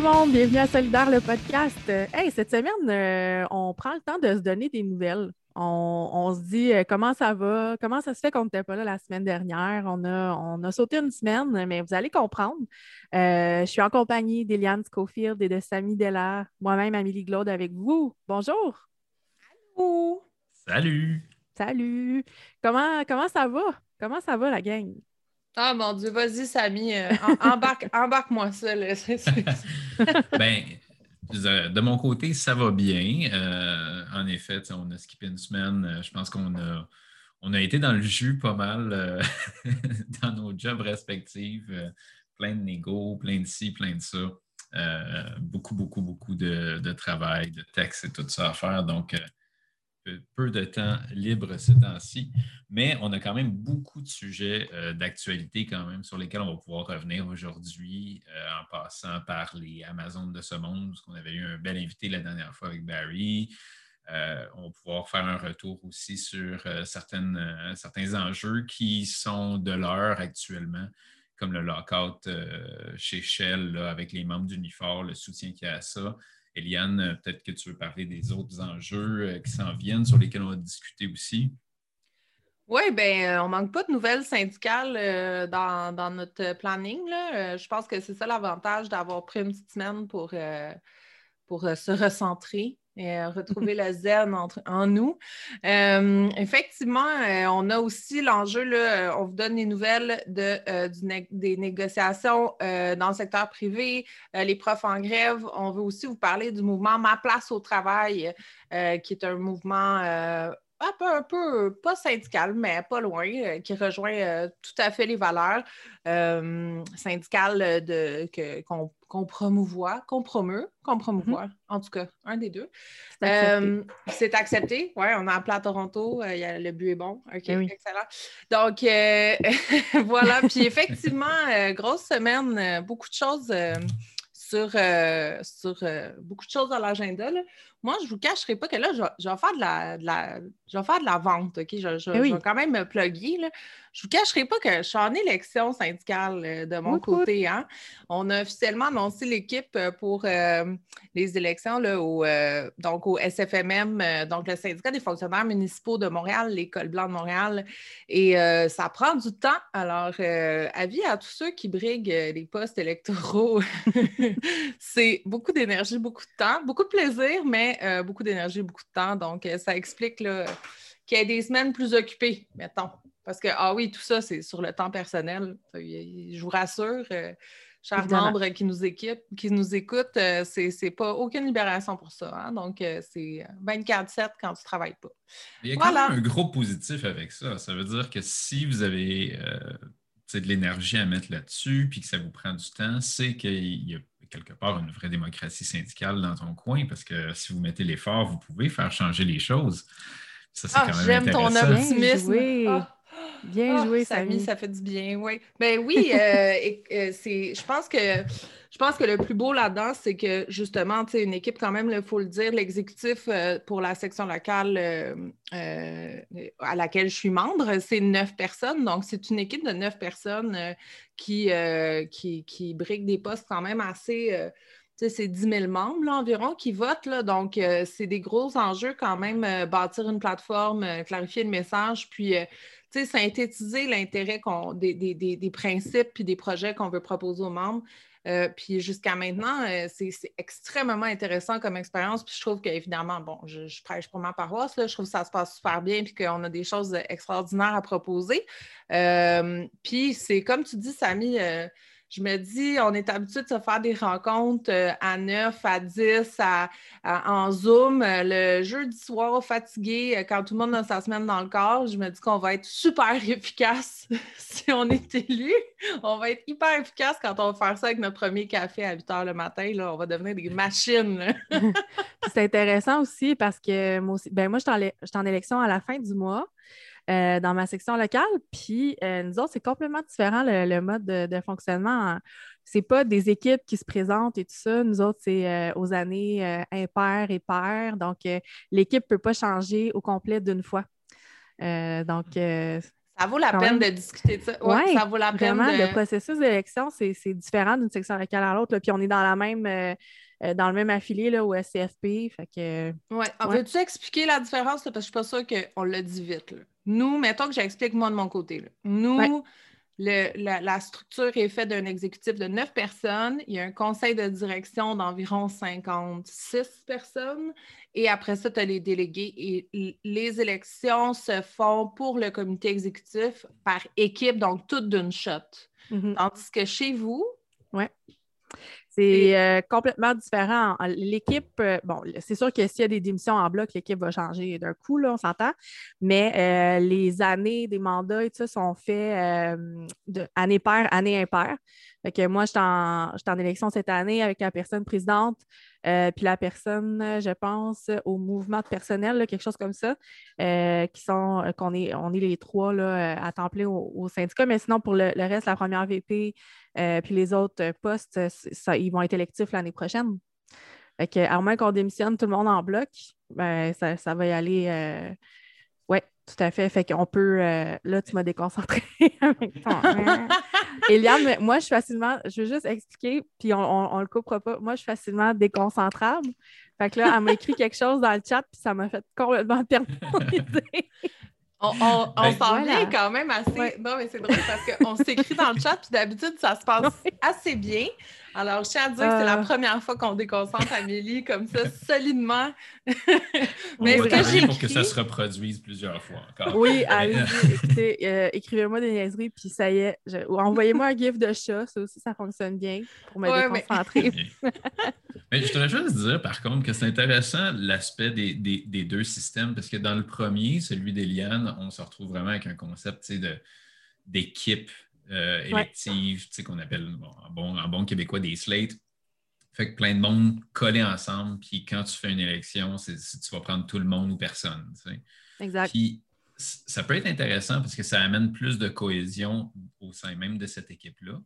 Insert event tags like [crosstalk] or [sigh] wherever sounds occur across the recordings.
Le monde, bienvenue à Solidaire le podcast. Hey, cette semaine, euh, on prend le temps de se donner des nouvelles. On, se dit euh, comment ça va, comment ça se fait qu'on n'était pas là la semaine dernière? On a, on a sauté une semaine, mais vous allez comprendre. Euh, je suis en compagnie d'Eliane Schofield et de Samy Della, moi-même Amélie Glaude avec vous. Bonjour. Allô. Salut. Salut. Comment, comment ça va? Comment ça va la gang? Ah mon Dieu, vas-y, Samy, euh, embarque, [laughs] embarque-moi ça. [laughs] ben, de mon côté, ça va bien. Euh, en effet, on a skippé une semaine. Euh, je pense qu'on a, on a été dans le jus pas mal [laughs] dans nos jobs respectifs. plein de négo, plein de ci, plein de ça. beaucoup, beaucoup, beaucoup de, de, travail, de textes et tout ça à faire. Donc, peu de temps libre ces temps-ci, mais on a quand même beaucoup de sujets euh, d'actualité quand même sur lesquels on va pouvoir revenir aujourd'hui euh, en passant par les Amazones de ce monde, parce qu'on avait eu un bel invité la dernière fois avec Barry. Euh, on va pouvoir faire un retour aussi sur certains enjeux qui sont de l'heure actuellement, comme le lockout chez Shell avec les membres d'Unifor, le soutien qu'il y a à ça. Eliane, euh, peut-être que tu veux parler des autres enjeux euh, qui s'en viennent, sur lesquels on va discuter aussi. Oui, bien, euh, on ne manque pas de nouvelles syndicales dans, notre planning. Je pense que c'est ça l'avantage d'avoir pris une petite semaine pour, pour se recentrer et euh, retrouver le zen en nous. Euh, effectivement, euh, on a aussi l'enjeu, on vous donne les nouvelles de, des négociations dans le secteur privé, les profs en grève. On veut aussi vous parler du mouvement Ma place au travail, qui est un mouvement un peu, pas syndical, mais pas loin, euh, qui rejoint euh, tout à fait les valeurs euh, syndicales qu'on, qu'on promouvoit, qu'on promeut, qu'on promouvoit, mm-hmm. en tout cas, un des deux. C'est accepté. Oui, on a appelé à Toronto, il y a, le but est bon. OK, eh excellent. Donc, [laughs] voilà. Puis effectivement, grosse semaine, beaucoup de choses sur, sur beaucoup de choses dans l'agenda. Moi, je ne vous cacherai pas que là, je, vais faire de la, je vais faire de la vente, OK? Je, eh vais quand même me plugger. Là. Je ne vous cacherai pas que je suis en élection syndicale euh, de mon côté. Hein? On a officiellement annoncé l'équipe euh, pour euh, les élections là, au, donc au SFMM, donc le syndicat des fonctionnaires municipaux de Montréal, l'École blanche de Montréal. Et ça prend du temps. Alors, avis à tous ceux qui briguent les postes électoraux. [laughs] C'est beaucoup d'énergie, beaucoup de temps, beaucoup de plaisir, mais beaucoup d'énergie, beaucoup de temps. Donc, ça explique là, qu'il y ait des semaines plus occupées, mettons. Parce que, ah oui, tout ça, c'est sur le temps personnel. Je vous rassure, euh, chers membres qui nous, équipent, qui nous écoutent, euh, c'est pas aucune libération pour ça. Hein. Donc, euh, c'est 24-7 quand tu ne travailles pas. Il y a quand même un gros positif avec ça. Ça veut dire que si vous avez de l'énergie à mettre là-dessus, puis que ça vous prend du temps, c'est qu'il y a quelque part une vraie démocratie syndicale dans ton coin, parce que si vous mettez l'effort, vous pouvez faire changer les choses. Ça, c'est ah, quand même J'aime ton optimisme. Ah. Bien joué, ah, Samy. Ça fait du bien, oui. Ben oui, euh, [laughs] euh, c'est, je pense que je pense que le plus beau là-dedans, c'est que justement, tu sais, une équipe, quand même, il faut le dire, l'exécutif euh, pour la section locale à laquelle je suis membre, c'est neuf personnes. Donc, c'est une équipe de neuf personnes qui, qui, qui brigue des postes quand même assez c'est 10 000 membres environ qui votent. Donc, c'est des gros enjeux quand même, bâtir une plateforme, clarifier le message, puis synthétiser l'intérêt des, principes puis des projets qu'on veut proposer aux membres. Euh, puis jusqu'à maintenant, euh, c'est extrêmement intéressant comme expérience. Puis je trouve qu'évidemment, bon, je, prêche pour ma paroisse, je trouve que ça se passe super bien puis qu'on a des choses extraordinaires à proposer. Euh, puis c'est comme tu dis, Samy, je me dis, on est habitué de se faire des rencontres euh, à 9, à 10, en Zoom. Euh, le jeudi soir, fatigué, euh, quand tout le monde a sa semaine dans le corps, je me dis qu'on va être super [laughs] efficace [laughs] si on est élu. On va être hyper efficace quand on va faire ça avec notre premier café à 8 h le matin. Là. On va devenir des machines. [laughs] C'est intéressant aussi parce que moi aussi, ben moi, je suis en élection à la fin du mois. Euh, dans ma section locale. Puis euh, nous autres, c'est complètement différent le, mode de, fonctionnement. C'est pas des équipes qui se présentent et tout ça. Nous autres, c'est euh, aux années impaires et paires. Donc, l'équipe ne peut pas changer au complet d'une fois. donc, Ça vaut la peine de discuter de ça. Oui, ça vaut la peine. Vraiment, le processus d'élection, c'est différent d'une section locale à l'autre. Puis on est dans la même. Dans le même affilié là, au SCFP. Fait que, ouais. Veux-tu expliquer la différence? Parce que je suis pas sûre qu'on l'a dit vite. Nous, mettons que j'explique moi de mon côté. Nous, la, structure est faite d'un exécutif de neuf personnes. Il y a un conseil de direction d'environ 56 personnes. Et après ça, tu as les délégués. Et les élections se font pour le comité exécutif par équipe, donc toutes d'une shot. Mm-hmm. Tandis que chez vous, ouais. C'est euh, complètement différent. L'équipe, euh, bon, c'est sûr que s'il y a des démissions en bloc, l'équipe va changer d'un coup, là, on s'entend. Mais euh, les années des mandats et tout ça sont faits de année paire, année impaire. Fait que moi, je suis en, élection cette année avec la personne présidente, euh, puis la personne, je pense, au mouvement de personnel, quelque chose comme ça, euh, qui sont, euh, qu'on est, on est les trois là, à temps plein au, syndicat. Mais sinon, pour le, reste, la première VP, puis les autres postes, ils vont être électifs l'année prochaine. Fait que, à moins qu'on démissionne tout le monde en bloc, ben, ça, ça va y aller tout à fait. Fait qu'on peut. Euh, là, tu m'as déconcentré [laughs] avec ton. [laughs] Eliane, moi, je suis facilement. Je veux juste expliquer, puis on, on, le coupera pas. Moi, je suis facilement déconcentrable. Fait que là, elle m'a écrit quelque chose dans le chat, puis ça m'a fait complètement perdre mon [laughs] idée. On, on, on s'en vient quand même assez. Non, mais c'est drôle parce qu'on s'écrit dans le chat, puis d'habitude, ça se passe assez bien. Alors, je tiens à dire que c'est la euh. première fois qu'on déconcentre Amélie comme ça, solidement. mais est-ce que pour que ça se reproduise plusieurs fois encore. Oui, allez [laughs] écoutez, euh, écrivez-moi des niaiseries, puis ça y est. Envoyez-moi un gif de chat, ça aussi, ça fonctionne bien pour me déconcentrer. [laughs] Mais... je voudrais juste dire, par contre, que c'est intéressant l'aspect des, des, deux systèmes, parce que dans le premier, celui d'Eliane, on se retrouve vraiment avec un concept d'équipe euh, électives, qu'on appelle en, bon, bon, québécois des slates. Fait que plein de monde collé ensemble, puis quand tu fais une élection, c'est, tu vas prendre tout le monde ou personne. Exact. Puis ça peut être intéressant parce que ça amène plus de cohésion au sein même de cette équipe-là.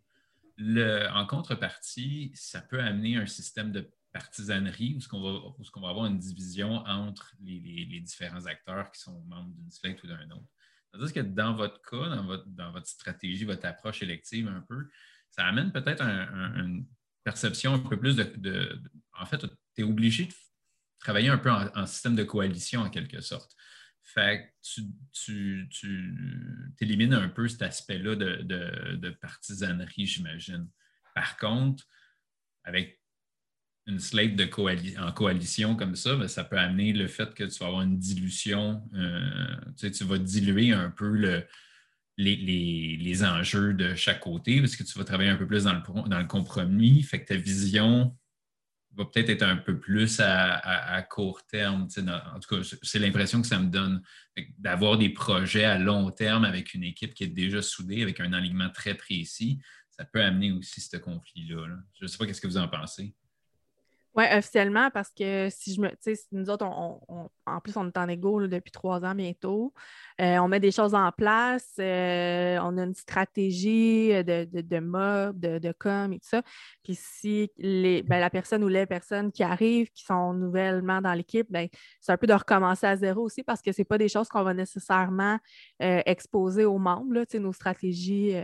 en contrepartie, ça peut amener un système de partisanerie où ce qu'on va, qu'on va avoir une division entre les, les, différents acteurs qui sont membres d'une slate ou d'un autre. C'est-à-dire que dans votre cas, dans votre, stratégie, votre approche élective un peu, ça amène peut-être une perception un peu plus de. en fait, tu es obligé de travailler un peu en, système de coalition en quelque sorte. Fait que tu, tu, élimines un peu cet aspect-là de, de partisanerie, j'imagine. Par contre, avec une slate de en coalition comme ça, ben, ça peut amener le fait que tu vas avoir une dilution. Euh, tu, vas diluer un peu les, enjeux de chaque côté parce que tu vas travailler un peu plus dans le, dans le compromis. Fait que ta vision va peut-être être un peu plus à, court terme. en tout cas, c'est l'impression que ça me donne d'avoir des projets à long terme avec une équipe qui est déjà soudée, avec un alignement très précis. Ça peut amener aussi ce conflit-là. Je ne sais pas qu'est-ce que vous en pensez. Oui, officiellement, parce que si je me. Tu sais, nous autres, en plus, on est en égo depuis trois ans bientôt. Euh, on met des choses en place. Euh, on a une stratégie de, de, de mob, de, de, com et tout ça. Puis si les, ben, la personne ou les personnes qui arrivent, qui sont nouvellement dans l'équipe, ben, c'est un peu de recommencer à zéro aussi parce que ce pas des choses qu'on va nécessairement euh, exposer aux membres, là, nos stratégies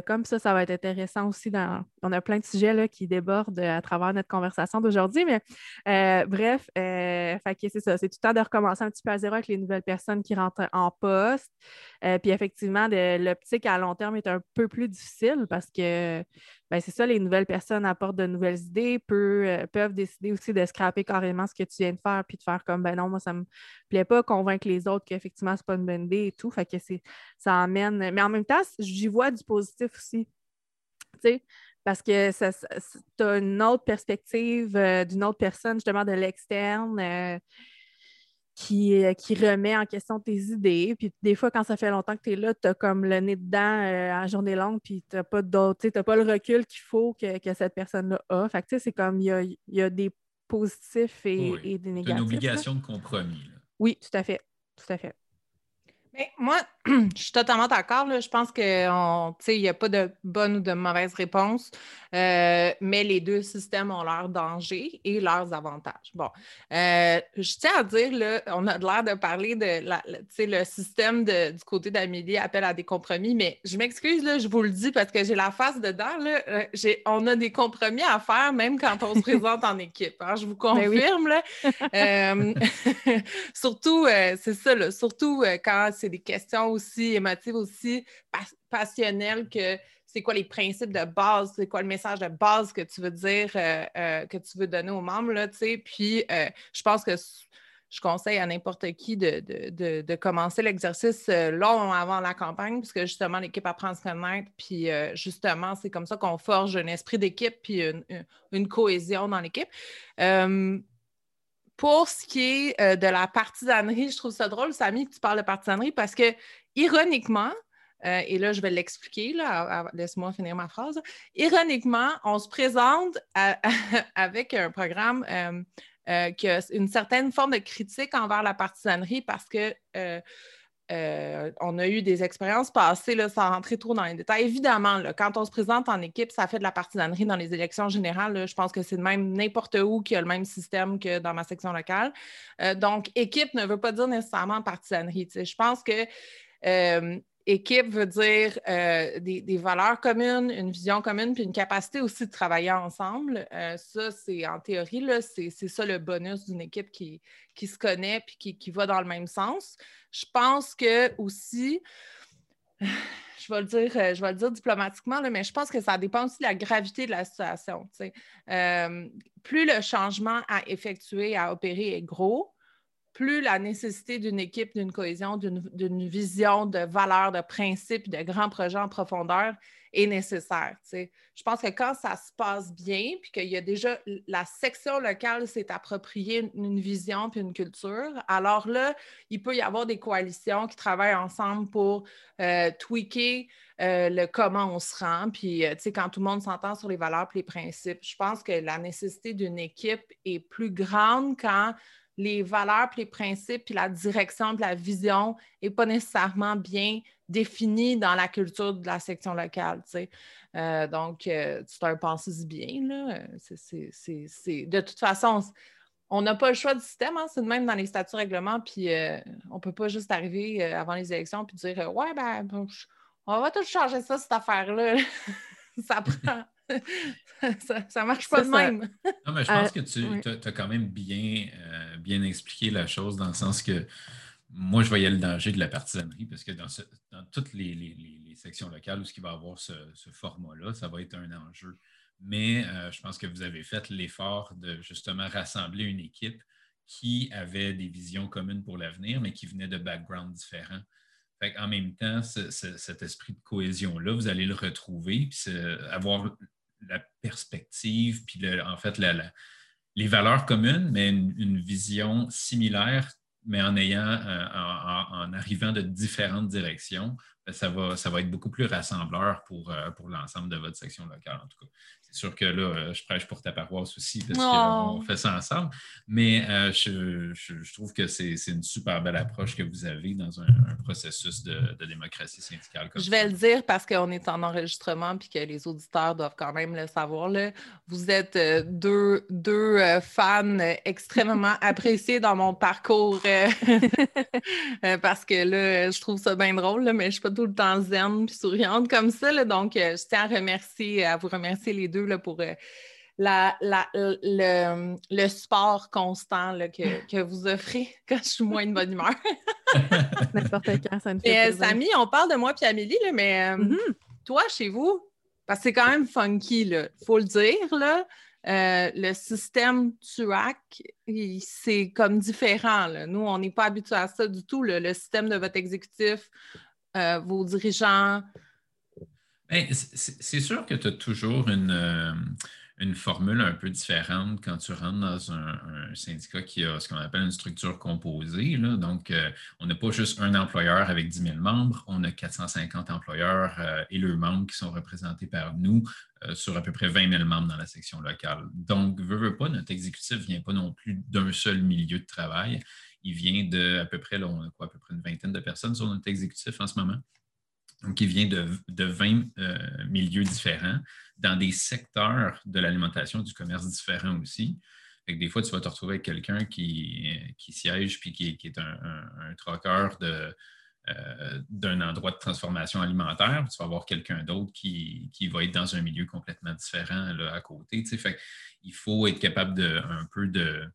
comme ça, ça va être intéressant aussi. Dans... On a plein de sujets là, qui débordent à travers notre conversation d'aujourd'hui, mais euh, bref, euh, c'est ça. C'est tout le temps de recommencer un petit peu à zéro avec les nouvelles personnes qui rentrent en poste. Euh, puis effectivement, l'optique à long terme est un peu plus difficile parce que c'est ça, les nouvelles personnes apportent de nouvelles idées, euh, peuvent décider aussi de scraper carrément ce que tu viens de faire, puis de faire comme ben non, moi, ça me plaît pas, convaincre les autres qu'effectivement, ce n'est pas une bonne idée et tout. Fait que ça amène. Mais en même temps, j'y vois du positif aussi. parce que tu as une autre perspective euh, d'une autre personne, justement de l'externe. Euh, qui, euh, qui remet en question tes idées. Puis des fois, quand ça fait longtemps que tu es là, tu as comme le nez dedans euh, à journée longue, puis tu n'as pas tu pas le recul qu'il faut que, cette personne-là a. Fait que c'est comme il y a, des positifs et, des négatifs. une obligation de compromis. Oui, tout à fait. Tout à fait. Ben, moi, [clears throat] je suis totalement d'accord. Je pense qu'il n'y a pas de bonne ou de mauvaise réponse, euh, mais les deux systèmes ont leurs dangers et leurs avantages. Bon, euh, je tiens à dire, là, on a l'air de parler de la, le système du côté d'Amélie appelle à des compromis, mais je m'excuse, je vous le dis parce que j'ai la face dedans. Là, euh, on a des compromis à faire même quand on se [laughs] présente en équipe. Hein, je vous ben confirme. [laughs] surtout, c'est ça, surtout quand c'est des questions aussi émotives, aussi passionnelles que c'est quoi les principes de base, c'est quoi le message de base que tu veux dire, euh, euh, que tu veux donner aux membres, là, tu sais. Puis, euh, je pense que je conseille à n'importe qui de, commencer l'exercice long avant la campagne, puisque justement, l'équipe apprend à se connaître. Puis, justement, c'est comme ça qu'on forge un esprit d'équipe puis une, cohésion dans l'équipe. Pour ce qui est euh, de la partisanerie, je trouve ça drôle, Samy, que tu parles de partisanerie parce que, ironiquement, euh, et là, je vais l'expliquer, laisse-moi finir ma phrase. Ironiquement, on se présente [laughs] avec un programme euh, qui a une certaine forme de critique envers la partisanerie parce que euh, on a eu des expériences passées, là, sans rentrer trop dans les détails. Évidemment, quand on se présente en équipe, ça fait de la partisanerie dans les élections générales. je pense que c'est même n'importe où qui a le même système que dans ma section locale. Euh, donc, équipe ne veut pas dire nécessairement partisanerie. Je pense que euh, équipe veut dire des, valeurs communes, une vision commune, puis une capacité aussi de travailler ensemble. ça, c'est en théorie, c'est ça le bonus d'une équipe qui, qui se connaît puis qui, qui, va dans le même sens. Je pense que aussi, [sighs] je vais le dire, euh, je vais le dire diplomatiquement, mais je pense que ça dépend aussi de la gravité de la situation. Euh, plus le changement à effectuer, à opérer est gros, plus la nécessité d'une équipe, d'une cohésion, d'une vision, de valeurs, de principes, de grands projets en profondeur est nécessaire. Je pense que quand ça se passe bien, puis qu'il y a déjà la section locale s'est appropriée une, vision puis une culture, alors là, il peut y avoir des coalitions qui travaillent ensemble pour euh, tweaker euh, le comment on se rend, puis euh, quand tout le monde s'entend sur les valeurs et les principes. Je pense que la nécessité d'une équipe est plus grande quand les valeurs, puis les principes, puis la direction, puis la vision n'est pas nécessairement bien définie dans la culture de la section locale. Euh, donc, euh, c'est un pensée bien. Là. De toute façon, on n'a pas le choix du système, hein, c'est de même dans les statuts règlements, puis euh, on ne peut pas juste arriver avant les élections puis dire Ouais, ben, on va tout changer ça, cette affaire-là. [laughs] ça prend ça ne marche pas de même. non, mais je pense que tu as, quand même bien, euh, bien expliqué la chose dans le sens que moi, je voyais le danger de la partisanerie parce que dans, toutes les, sections locales où il va y avoir ce, format-là, ça va être un enjeu. Mais euh, je pense que vous avez fait l'effort de justement rassembler une équipe qui avait des visions communes pour l'avenir, mais qui venait de backgrounds différents. en même temps, cet esprit de cohésion-là, vous allez le retrouver, puis avoir la perspective, puis en fait les valeurs communes, mais une, vision similaire, mais en ayant, euh, en, arrivant de différentes directions, ben, ça va, ça va être beaucoup plus rassembleur pour, euh, pour l'ensemble de votre section locale, en tout cas sûr que là, euh, je prêche pour ta paroisse aussi parce qu'on fait ça ensemble. Mais euh, je, trouve que c'est une super belle approche que vous avez dans un, processus de, démocratie syndicale. je vais le dire parce qu'on est en enregistrement et que les auditeurs doivent quand même le savoir. Là. Vous êtes euh, deux, deux fans extrêmement [laughs] appréciés dans mon parcours [laughs] parce que là, je trouve ça bien drôle, mais je ne suis pas tout le temps zen et souriante comme ça. donc, je tiens à remercier, à vous remercier les deux pour euh, le, sport constant [laughs] que, vous offrez quand je suis moins de bonne humeur. [laughs] N'importe quand, ça me fait. Euh, Samy, on parle de moi et Amélie, mais euh, mm-hmm. toi, chez vous, parce que c'est quand même funky, il faut le dire, là. le système TUAC, c'est comme différent. Nous, on n'est pas habitués à ça du tout. Le système de votre exécutif, vos dirigeants, c'est sûr que tu as toujours euh, une, formule un peu différente quand tu rentres dans un, syndicat qui a ce qu'on appelle une structure composée. Donc, euh, on n'a pas juste un employeur avec 10 000 membres, on a 450 employeurs euh, et leurs membres qui sont représentés par nous sur à peu près 20 000 membres dans la section locale. Donc, veut, veut pas, notre exécutif ne vient pas non plus d'un seul milieu de travail il vient de à peu près, là, on a quoi, à peu près une vingtaine de personnes sur notre exécutif en ce moment. Il vient de, de 20 euh, milieux différents, dans des secteurs de l'alimentation, du commerce différents aussi. des fois, tu vas te retrouver avec quelqu'un qui, qui, siège puis qui, est un, un, de, euh, d'un endroit de transformation alimentaire. Tu vas avoir quelqu'un d'autre qui, va être dans un milieu complètement différent là, à côté. Fait, il faut être capable de un peu de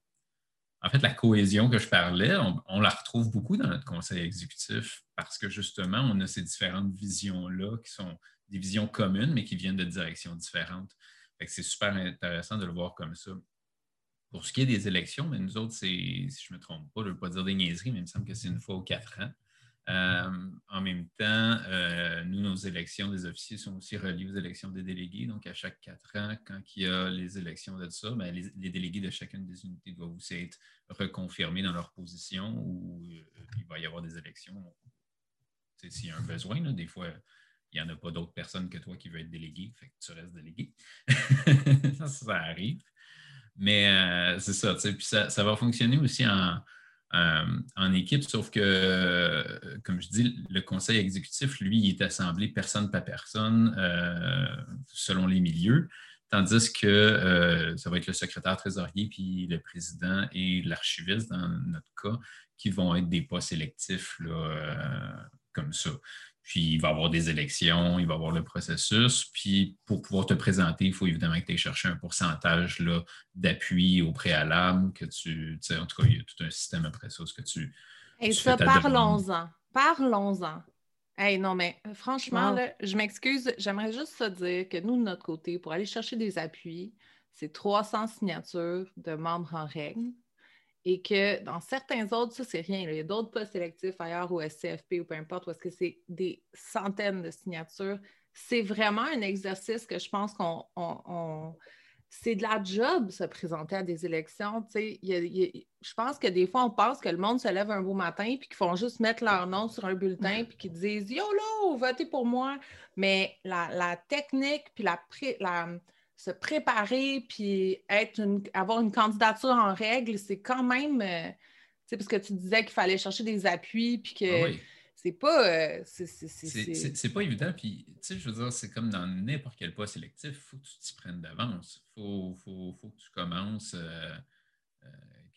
en fait, la cohésion que je parlais, on, la retrouve beaucoup dans notre conseil exécutif parce que justement, on a ces différentes visions-là qui sont des visions communes, mais qui viennent de directions différentes. C'est super intéressant de le voir comme ça. Pour ce qui est des élections, mais nous autres, si je ne me trompe pas, je ne veux pas dire des niaiseries, mais il me semble que c'est une fois aux quatre ans. Euh, en même temps, euh, nous, nos élections des officiers sont aussi reliées aux élections des délégués. Donc, à chaque quatre ans, quand il y a les élections de ça, ben, les, délégués de chacune des unités doivent aussi être reconfirmés dans leur position ou euh, il va y avoir des élections. S'il y a un besoin, des fois, il n'y en a pas d'autres personnes que toi qui veulent être délégué, fait que tu restes délégué. [laughs] ça, arrive. Mais c'est ça, puis ça, ça va fonctionner aussi en en équipe, sauf que, euh, comme je dis, le conseil exécutif, lui, il est assemblé personne par personne euh, selon les milieux, tandis que ça va être le secrétaire trésorier, puis le président et l'archiviste, dans notre cas, qui vont être des pas sélectifs comme ça. Puis il va y avoir des élections, il va y avoir le processus. Puis pour pouvoir te présenter, il faut évidemment que tu aies cherché un pourcentage d'appui au préalable, que tu, en tout cas, il y a tout un système après ça, ce que tu. Et ça, parlons-en. Parlons-en. Hey, non, mais euh, franchement, je m'excuse, j'aimerais juste te dire que nous, de notre côté, pour aller chercher des appuis, c'est 300 signatures de membres en règle et que dans certains autres, ça, c'est rien. Il y a d'autres postes sélectifs ailleurs au SCFP ou peu importe, est-ce que c'est des centaines de signatures. C'est vraiment un exercice que je pense qu'on. C'est de la job se présenter à des élections. je pense que des fois, on pense que le monde se lève un beau matin puis qu'ils font juste mettre leur nom sur un bulletin puis qu'ils disent YOLO, votez pour moi. Mais la, technique puis la, la se préparer puis être avoir une candidature en règle, c'est quand même. Euh, sais, parce que tu disais qu'il fallait chercher des appuis puis que. Ah c'est pas. Euh, c'est pas évident. Puis, tu sais, je veux dire, c'est comme dans n'importe quel poste sélectif, il faut que tu t'y prennes d'avance. Il faut, faut, faut, que tu commences euh,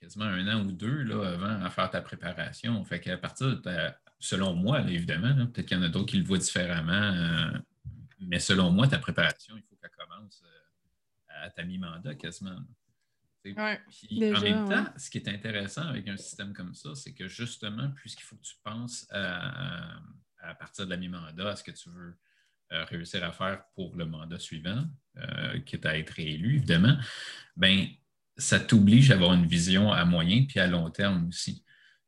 quasiment un an ou deux là, avant à faire ta préparation. Fait qu'à partir de Selon moi, évidemment, peut-être qu'il y en a d'autres qui le voient différemment, mais selon moi, ta préparation, il faut qu'elle commence à ta mi-mandat quasiment. Puis, en même temps, ce qui est intéressant avec un système comme ça, c'est que justement, puisqu'il faut que tu penses à, partir de la mi-mandat à ce que tu veux euh, réussir à faire pour le mandat suivant, euh, qui est à être élu, évidemment, ben, ça t'oblige à avoir une vision à moyen puis à long terme aussi.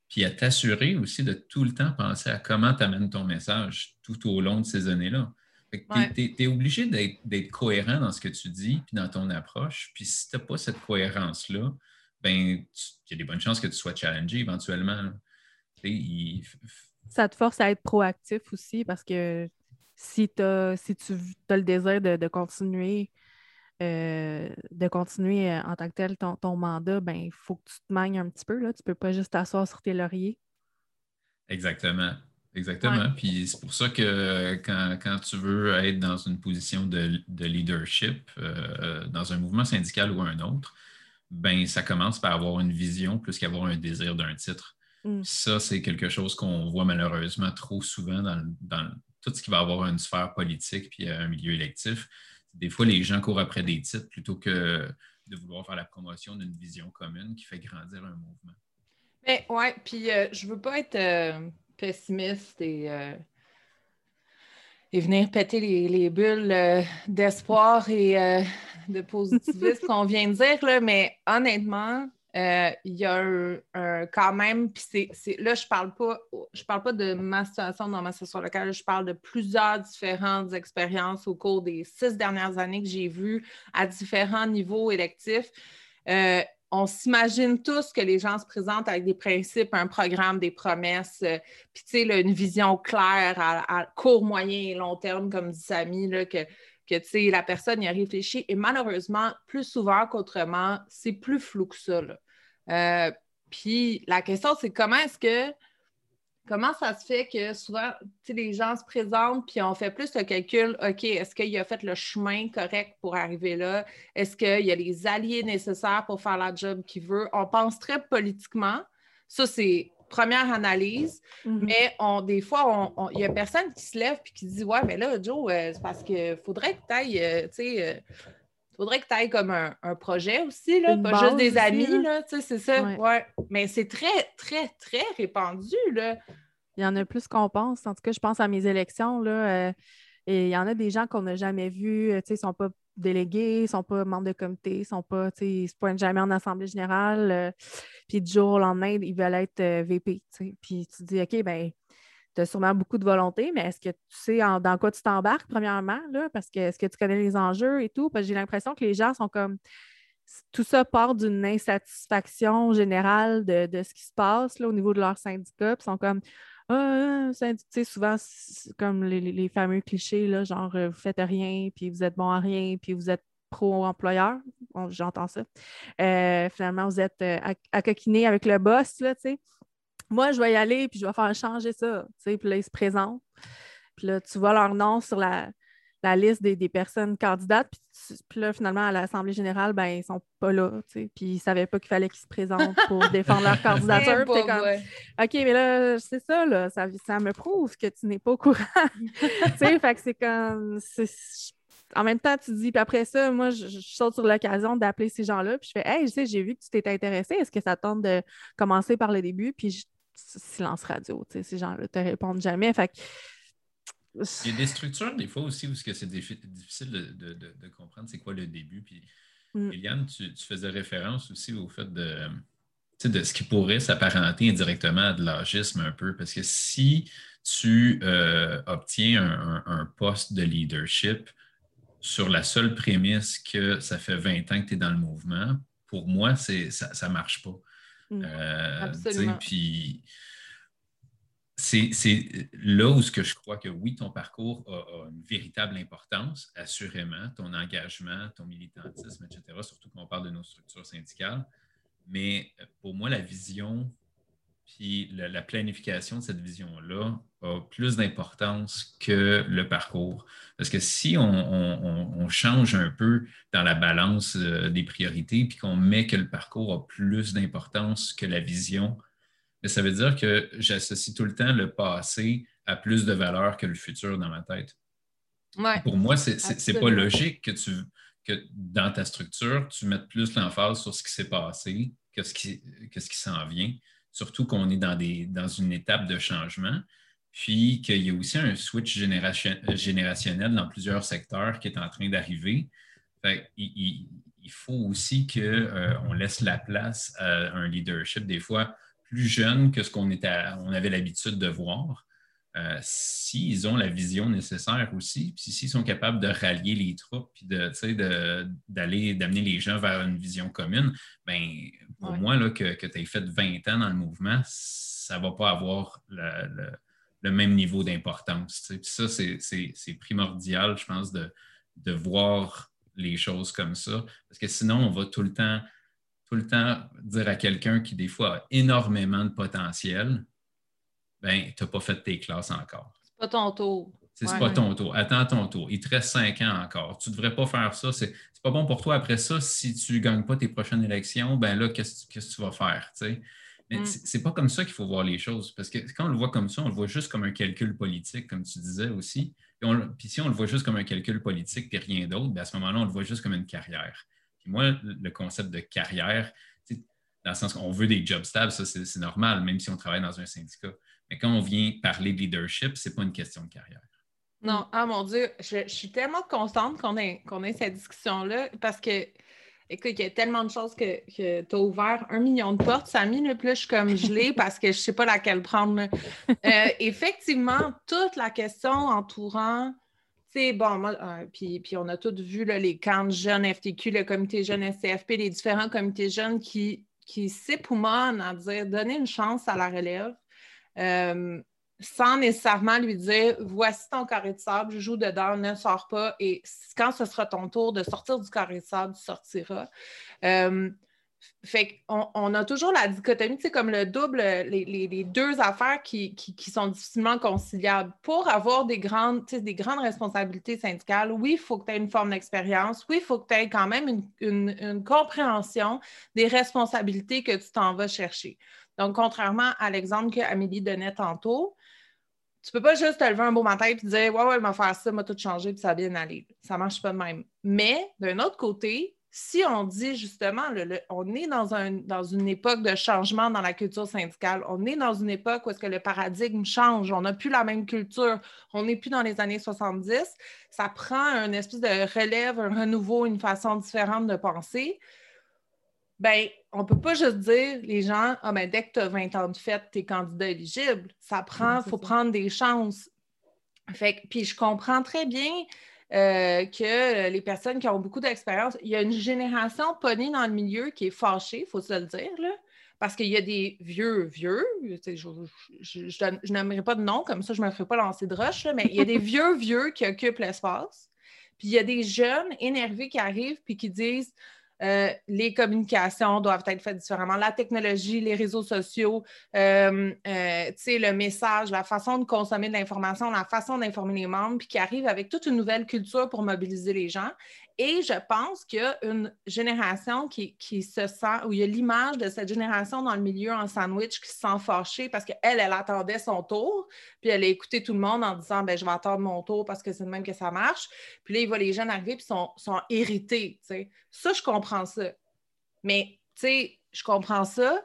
Puis à t'assurer aussi de tout le temps penser à comment tu amènes ton message tout au long de ces années-là. Tu es, obligé d'être cohérent dans ce que tu dis puis dans ton approche. Puis si tu n'as pas cette cohérence-là, ben, il y a des bonnes chances que tu sois challengé éventuellement. Ça te force à être proactif aussi parce que si, as, si tu as le désir de, continuer, euh, de continuer euh, en tant que tel ton, mandat, ben il faut que tu te manges un petit peu. Là. Tu ne peux pas juste t'asseoir sur tes lauriers. Exactement. Exactement. Puis c'est pour ça que quand, tu veux être dans une position de, leadership, euh, dans un mouvement syndical ou un autre, ben ça commence par avoir une vision plus qu'avoir un désir d'un titre. Mm. Ça, c'est quelque chose qu'on voit malheureusement trop souvent dans, tout ce qui va avoir une sphère politique puis un milieu électif. Des fois, les gens courent après des titres plutôt que de vouloir faire la promotion d'une vision commune qui fait grandir un mouvement. Mais ouais, puis euh, je veux pas être. Euh, pessimiste et, euh, et venir péter les, bulles euh, d'espoir et euh, de positivisme [laughs] qu'on vient de dire, là, mais honnêtement, il y a un, quand même, puis là, je parle parle pas de ma situation dans ma situation locale, je parle de plusieurs différentes expériences au cours des six dernières années que j'ai vues à différents niveaux électifs on s'imagine tous que les gens se présentent avec des principes, un programme, des promesses, euh, puis tu sais, une vision claire à, court, moyen et long terme, comme dit Samy, que, que tu sais, la personne y a réfléchi. Et malheureusement, plus souvent qu'autrement, c'est plus flou que ça. Euh, puis la question, c'est comment est-ce que comment ça se fait que souvent, les gens se présentent puis on fait plus le calcul, OK, est-ce qu'il a fait le chemin correct pour arriver là? Est-ce qu'il y a les alliés nécessaires pour faire la job qu'il veut? On pense très politiquement. Ça, c'est première analyse, mm-hmm. mais on, des fois, il n'y a personne qui se lève et qui dit Ouais, mais là, Joe, euh, c'est parce qu'il faudrait que tu ailles, euh, tu sais, euh, faudrait que tu ailles comme un, projet aussi, là, pas juste des amis, là, tu sais, c'est ça. Ouais. Mais c'est très, très, très répandu, là. Il y en a plus qu'on pense. En tout cas, je pense à mes élections, là. et il y en a des gens qu'on n'a jamais vus, tu sais, ils ne sont pas délégués, ils ne sont pas membres de comité, ils sont pas, ils se pointent jamais en assemblée générale. Euh, puis du jour au lendemain, ils veulent être euh, VP. Puis tu te dis, OK, ben tu as sûrement beaucoup de volonté, mais est-ce que tu sais dans quoi tu t'embarques, premièrement, parce que est-ce que tu connais les enjeux et tout? J'ai l'impression que les gens sont comme tout ça part d'une insatisfaction générale de, ce qui se passe là, au niveau de leur syndicat. Ils sont comme ah, sais, souvent, comme les, fameux clichés, là, genre, euh, vous faites rien, puis vous êtes bon à rien, puis vous êtes pro-employeur. J'entends ça. Euh, finalement, vous êtes euh, à, coquiner avec le boss, là, tu sais. Moi, je vais y aller, puis je vais faire changer ça, tu sais. Puis là, ils se présentent. Puis là, tu vois leur nom sur la, la liste des, personnes candidates. Puis, là, finalement, à l'Assemblée générale, ben, ils sont pas là. Puis ils ne savaient pas qu'il fallait qu'ils se présentent pour [laughs] défendre leur candidature. Comme, OK, mais là, c'est ça, là, ça, ça me prouve que tu n'es pas au courant. [laughs] [laughs] fait que c'est comme. En même temps, tu dis, puis après ça, moi, je, saute sur l'occasion d'appeler ces gens-là, puis je fais Hey, je sais, j'ai vu que tu t'es intéressé. Est-ce que ça tente de commencer par le début? Puis silence radio, ces gens-là te répondent jamais. Fait que il y a des structures, des fois aussi, où c'est difficile de, comprendre c'est quoi le début. Puis, mm. Eliane, tu, faisais référence aussi au fait de, de ce qui pourrait s'apparenter indirectement à de l'agisme un peu. Parce que si tu euh, obtiens un, poste de leadership sur la seule prémisse que ça fait 20 ans que tu es dans le mouvement, pour moi, ça ne marche pas. Mm. Euh, Absolument. Puis c'est là où ce que je crois que oui, ton parcours a, une véritable importance, assurément, ton engagement, ton militantisme, etc., surtout quand on parle de nos structures syndicales. Mais euh, pour moi, la vision, puis la, planification de cette vision-là a plus d'importance que le parcours. Parce que si on, change un peu dans la balance euh, des priorités, puis qu'on met que le parcours a plus d'importance que la vision, ça veut dire que j'associe tout le temps le passé à plus de valeur que le futur dans ma tête. Pour moi, ce n'est pas logique que, tu, que dans ta structure, tu mettes plus l'emphase sur ce qui s'est passé que ce qui, que ce qui s'en vient, surtout qu'on est dans, une étape de changement, puis qu'il y a aussi un switch générationnel dans plusieurs secteurs qui est en train d'arriver. Il, faut aussi qu'on euh, laisse la place à un leadership. Des fois, plus jeunes que ce qu'on on avait l'habitude de voir, euh, s'ils ont la vision nécessaire aussi, puis s'ils sont capables de rallier les troupes, puis de, d'aller, d'amener les gens vers une vision commune, ben, pour moi, là, que, que tu aies fait 20 ans dans le mouvement, ça ne va pas avoir le, même niveau d'importance. ça, c'est, primordial, je pense, de, de voir les choses comme ça, parce que sinon, on va tout le temps tout le temps dire à quelqu'un qui, des fois, a énormément de potentiel, ben, tu n'as pas fait tes classes encore. C'est pas ton tour. C'est pas ton tour. Attends ton tour. Il te reste cinq ans encore. Tu ne devrais pas faire ça. C'est pas bon pour toi. Après ça, si tu ne gagnes pas tes prochaines élections, ben là, qu'est-ce que tu vas faire? Mais mm. c'est pas comme ça qu'il faut voir les choses. Parce que quand on le voit comme ça, on le voit juste comme un calcul politique, comme tu disais aussi. Puis, si on le voit juste comme un calcul politique et rien d'autre, ben, à ce moment-là, on le voit juste comme une carrière moi, le concept de carrière, dans le sens qu'on veut des jobs stables, ça, c'est normal, même si on travaille dans un syndicat. Mais quand on vient parler de leadership, ce n'est pas une question de carrière. Non, ah mon Dieu, je, suis tellement contente qu'on ait, qu'on ait cette discussion-là parce que, écoute, il y a tellement de choses que, que tu as ouvert un million de portes, Samy, le plus je suis comme gelée [laughs] parce que je ne sais pas laquelle prendre. Euh, effectivement, toute la question entourant bon, moi, euh, puis, on a tous vu les camps jeunes FTQ, le comité jeune SCFP, les différents comités jeunes qui, qui s'époumonnent à dire donner une chance à la relève euh, sans nécessairement lui dire voici ton carré de sable, joue dedans, ne sors pas et quand ce sera ton tour de sortir du carré de sable, tu sortiras. Euh, Fait qu'on on a toujours la dichotomie, c'est comme le double, les, deux affaires qui, sont difficilement conciliables. Pour avoir des grandes, des grandes responsabilités syndicales, oui, il faut que tu aies une forme d'expérience, oui, il faut que tu aies quand même une, compréhension des responsabilités que tu t'en vas chercher. Donc, contrairement à l'exemple qu'Amélie donnait tantôt, tu peux pas juste te lever un beau matin et te dire Ouais, ouais, vais faire ça, m'a tout changé, puis ça va bien aller. Ça marche pas de même. Mais d'un autre côté, si on dit justement, on est dans, un, dans une époque de changement dans la culture syndicale, on est dans une époque où est-ce que le paradigme change, on n'a plus la même culture, on n'est plus dans les années 70, ça prend un espèce de relève, un renouveau, une façon différente de penser. Ben, on ne peut pas juste dire les gens, ah ben, dès que tu as 20 ans de fête, tu es candidat éligible. Ça prend, il faut prendre des chances. Fait, puis je comprends très bien euh, que les personnes qui ont beaucoup d'expérience, il y a une génération pognée dans le milieu qui est fâchée, il faut se le dire, là, parce qu'il y a des vieux, vieux, je, n'aimerais pas de nom, comme ça je ne me ferai pas lancer de roche, mais il y a des [laughs] vieux, vieux qui occupent l'espace, puis il y a des jeunes énervés qui arrivent puis qui disent euh, les communications doivent être faites différemment. La technologie, les réseaux sociaux, euh, euh, le message, la façon de consommer de l'information, la façon d'informer les membres, puis qui arrive avec toute une nouvelle culture pour mobiliser les gens. Et je pense qu'il y a une génération qui, se sent, où il y a l'image de cette génération dans le milieu en sandwich qui se sent fâchée parce qu'elle, elle attendait son tour, puis elle a écouté tout le monde en disant ben, Je vais attendre mon tour parce que c'est de même que ça marche. Puis là, il voit les jeunes arriver puis sont, sont irrités. Ça, je comprends ça. Mais, tu sais, je comprends ça.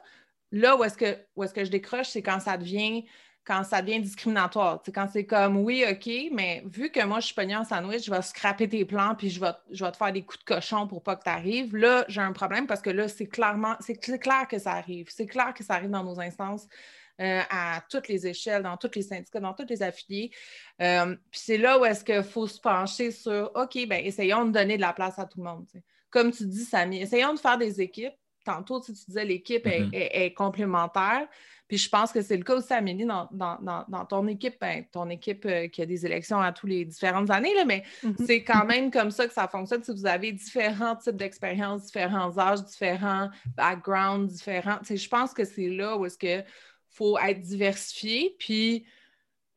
Là où est-ce que, où est-ce que je décroche, c'est quand ça devient quand ça devient discriminatoire. quand c'est comme oui, OK, mais vu que moi je suis pognée en sandwich, je vais scraper tes plans puis je vais, je vais te faire des coups de cochon pour pas que tu arrives. Là, j'ai un problème parce que là, c'est clairement, c'est clair que ça arrive. C'est clair que ça arrive dans nos instances. Euh, à toutes les échelles, dans tous les syndicats, dans tous les affiliés. Euh, puis c'est là où est-ce qu'il faut se pencher sur OK, bien, essayons de donner de la place à tout le monde. Comme tu dis, Samy, essayons de faire des équipes. Tantôt, tu disais l'équipe est, mm-hmm. complémentaire. Puis je pense que c'est le cas aussi, Amélie, dans, dans, ton équipe, ben, ton équipe euh, qui a des élections à tous les différentes années, là, mais mm-hmm. c'est quand même comme ça que ça fonctionne. Si vous avez différents types d'expériences, différents âges, différents backgrounds, différents. Je pense que c'est là où est-ce qu'il faut être diversifié, puis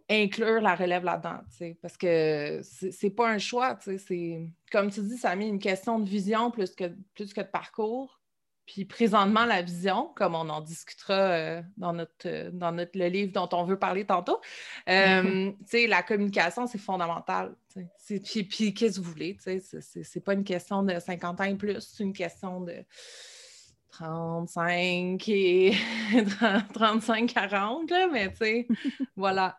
inclure la relève là-dedans, parce que c'est pas un choix, c'est comme tu dis, ça a mis une question de vision plus que, plus que de parcours. Puis présentement, la vision, comme on en discutera euh, dans, notre, euh, dans notre, le livre dont on veut parler tantôt, euh, [laughs] la communication, c'est fondamental. Puis, puis qu'est-ce que vous voulez? C'est pas une question de 50 ans et plus, c'est une question de 35 et [laughs] 35-40, mais tu sais, [laughs] voilà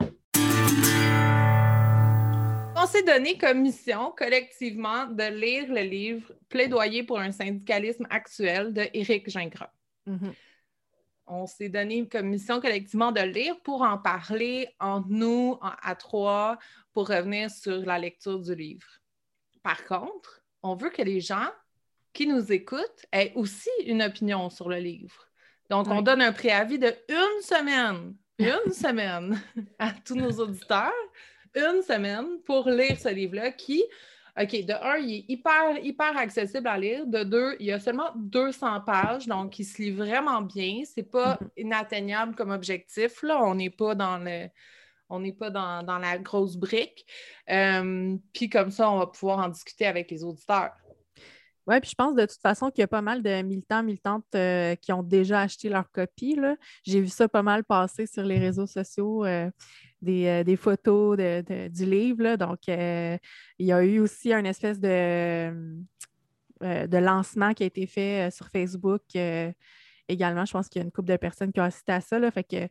on s'est donné comme mission collectivement de lire le livre Plaidoyer pour un syndicalisme actuel de Éric Gingras. Mm-hmm. On s'est donné comme mission collectivement de lire pour en parler entre nous, à trois, pour revenir sur la lecture du livre. Par contre, on veut que les gens qui nous écoutent aient aussi une opinion sur le livre. Donc, on donne un préavis de une semaine, une [laughs] semaine à tous nos auditeurs une semaine pour lire ce livre-là qui, OK, de un, il est hyper, hyper accessible à lire. De deux, il y a seulement 200 pages, donc il se lit vraiment bien. C'est pas mm-hmm. inatteignable comme objectif. Là. On n'est pas dans le. On n'est pas dans, la grosse brique. Euh, puis comme ça, on va pouvoir en discuter avec les auditeurs. Oui, puis je pense de toute façon qu'il y a pas mal de militants, militantes euh, qui ont déjà acheté leur copie. J'ai vu ça pas mal passer sur les réseaux sociaux. Euh, euh, des, photos du livre. Donc, il y a eu aussi un espèce de, de lancement qui a été fait sur Facebook également. Je pense qu'il y a une couple de personnes qui ont assisté à ça. Là, fait que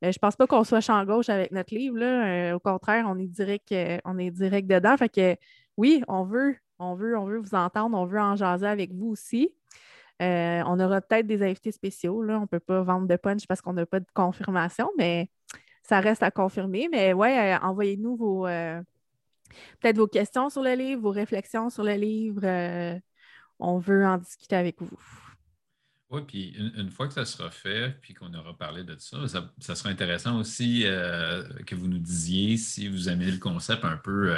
je pense pas qu'on soit champ gauche avec notre livre. Là. au contraire, on est direct, on est direct dedans. Fait que oui, on veut, on veut, vous entendre, on veut en jaser avec vous aussi. on aura peut-être des invités spéciaux. On ne peut pas vendre de punch parce qu'on n'a pas de confirmation, mais ça reste à confirmer. Mais ouais, euh, envoyez-nous euh, peut-être vos questions sur le livre, vos réflexions sur le livre. Euh, on veut en discuter avec vous. Oui, puis une, fois que ça sera fait, puis qu'on aura parlé de ça, ça, sera intéressant aussi que vous nous disiez si vous aimez le concept un peu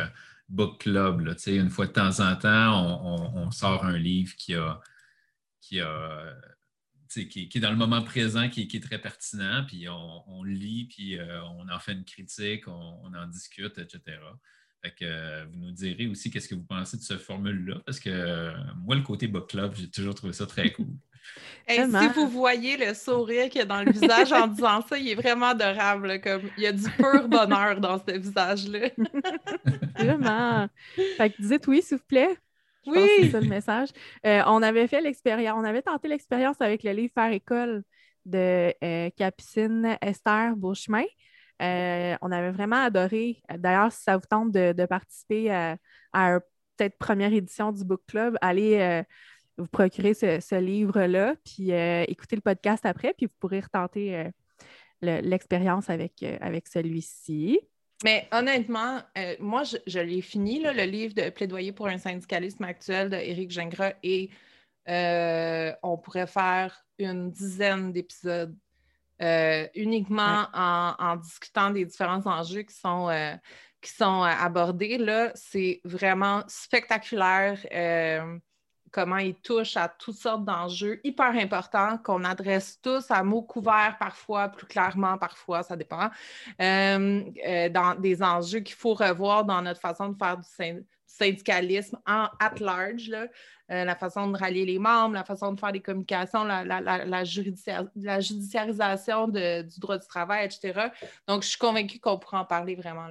book club. Là, une fois de temps en temps, on, sort un livre qui a, qui a qui, est dans le moment présent, qui, est très pertinent, puis on, lit, puis on en fait une critique, on, en discute, etc. Fait que vous nous direz aussi qu'est-ce que vous pensez de cette formule-là, parce que moi, le côté book club, j'ai toujours trouvé ça très cool. Si vous voyez le sourire qu'il y a dans le visage en disant ça, il est vraiment adorable. Comme, il y a du pur bonheur dans ce visage-là. [laughs] vraiment. Fait que dites oui, s'il vous plaît. oui. C'est ça le message. Euh, on avait fait l'expérience, on avait tenté l'expérience avec le livre Faire école de euh, Capucine Esther Beauchemin. Euh, on avait vraiment adoré. D'ailleurs, si ça vous tente de, participer à, à peut-être première édition du book club, allez vous procurer ce, livre-là, puis euh, écouter le podcast après, puis vous pourrez retenter euh, l'expérience avec, euh, avec celui-ci. Mais honnêtement, moi, je, l'ai fini, le livre de Plaidoyer pour un syndicalisme actuel d'Éric Gingras, et on pourrait faire une dizaine d'épisodes uniquement en, en, discutant des différents enjeux qui sont, qui sont abordés. Là, c'est vraiment spectaculaire comment il touche à toutes sortes d'enjeux hyper importants qu'on adresse tous à mots couverts parfois, plus clairement parfois, ça dépend, euh, euh, dans des enjeux qu'il faut revoir dans notre façon de faire du syndicalisme en at large, euh, la façon de rallier les membres, la façon de faire des communications, la, judiciarisation du droit du travail, etc. Donc, je suis convaincue qu'on pourra en parler vraiment.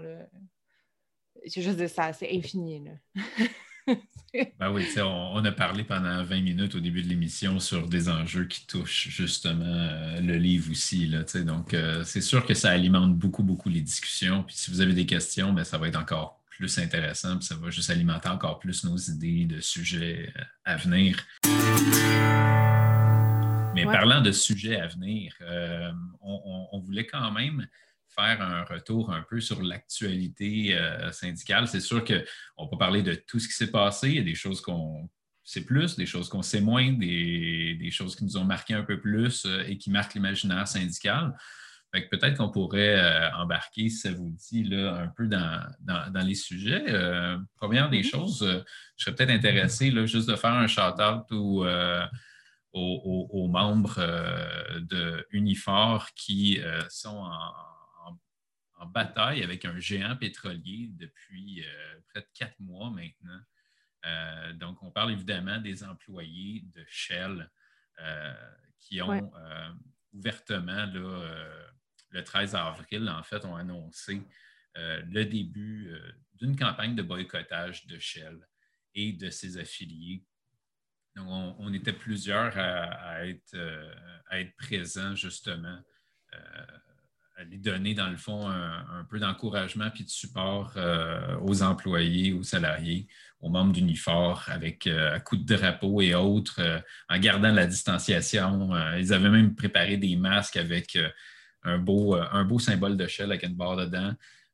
Je veux dire, ça, c'est infini. Là. [laughs] [laughs] ben oui, on, a parlé pendant 20 minutes au début de l'émission sur des enjeux qui touchent justement euh, le livre aussi. Là, donc, euh, c'est sûr que ça alimente beaucoup, beaucoup les discussions. Puis si vous avez des questions, ben, ça va être encore plus intéressant. Puis ça va juste alimenter encore plus nos idées de sujets euh, à venir. Mais parlant de sujets à venir, on, voulait quand même faire un retour un peu sur l'actualité euh, syndicale. C'est sûr qu'on peut parler de tout ce qui s'est passé. Il y a des choses qu'on sait plus, des choses qu'on sait moins, des, choses qui nous ont marqué un peu plus euh, et qui marquent l'imaginaire syndical. peut-être qu'on pourrait euh, embarquer, si ça vous dit, là, un peu dans, les sujets. première des mm-hmm. choses, je serais peut-être intéressé là, juste de faire un shout-out aux, aux, membres de Unifor qui sont en, en bataille avec un géant pétrolier depuis euh, près de quatre mois maintenant. Euh, donc, on parle évidemment des employés de Shell euh, qui ont ouvertement, le 13 avril, en fait, ont annoncé le début d'une campagne de boycottage de Shell et de ses affiliés. Donc, on, était plusieurs à, être, à être présents justement lui donner, dans le fond, un, peu d'encouragement puis de support euh, aux employés, aux salariés, aux membres d'Unifor, avec euh, à coups de drapeau et autres, euh, en gardant la distanciation. ils avaient même préparé des masques avec un, beau, un beau symbole de Shell avec une barre dedans,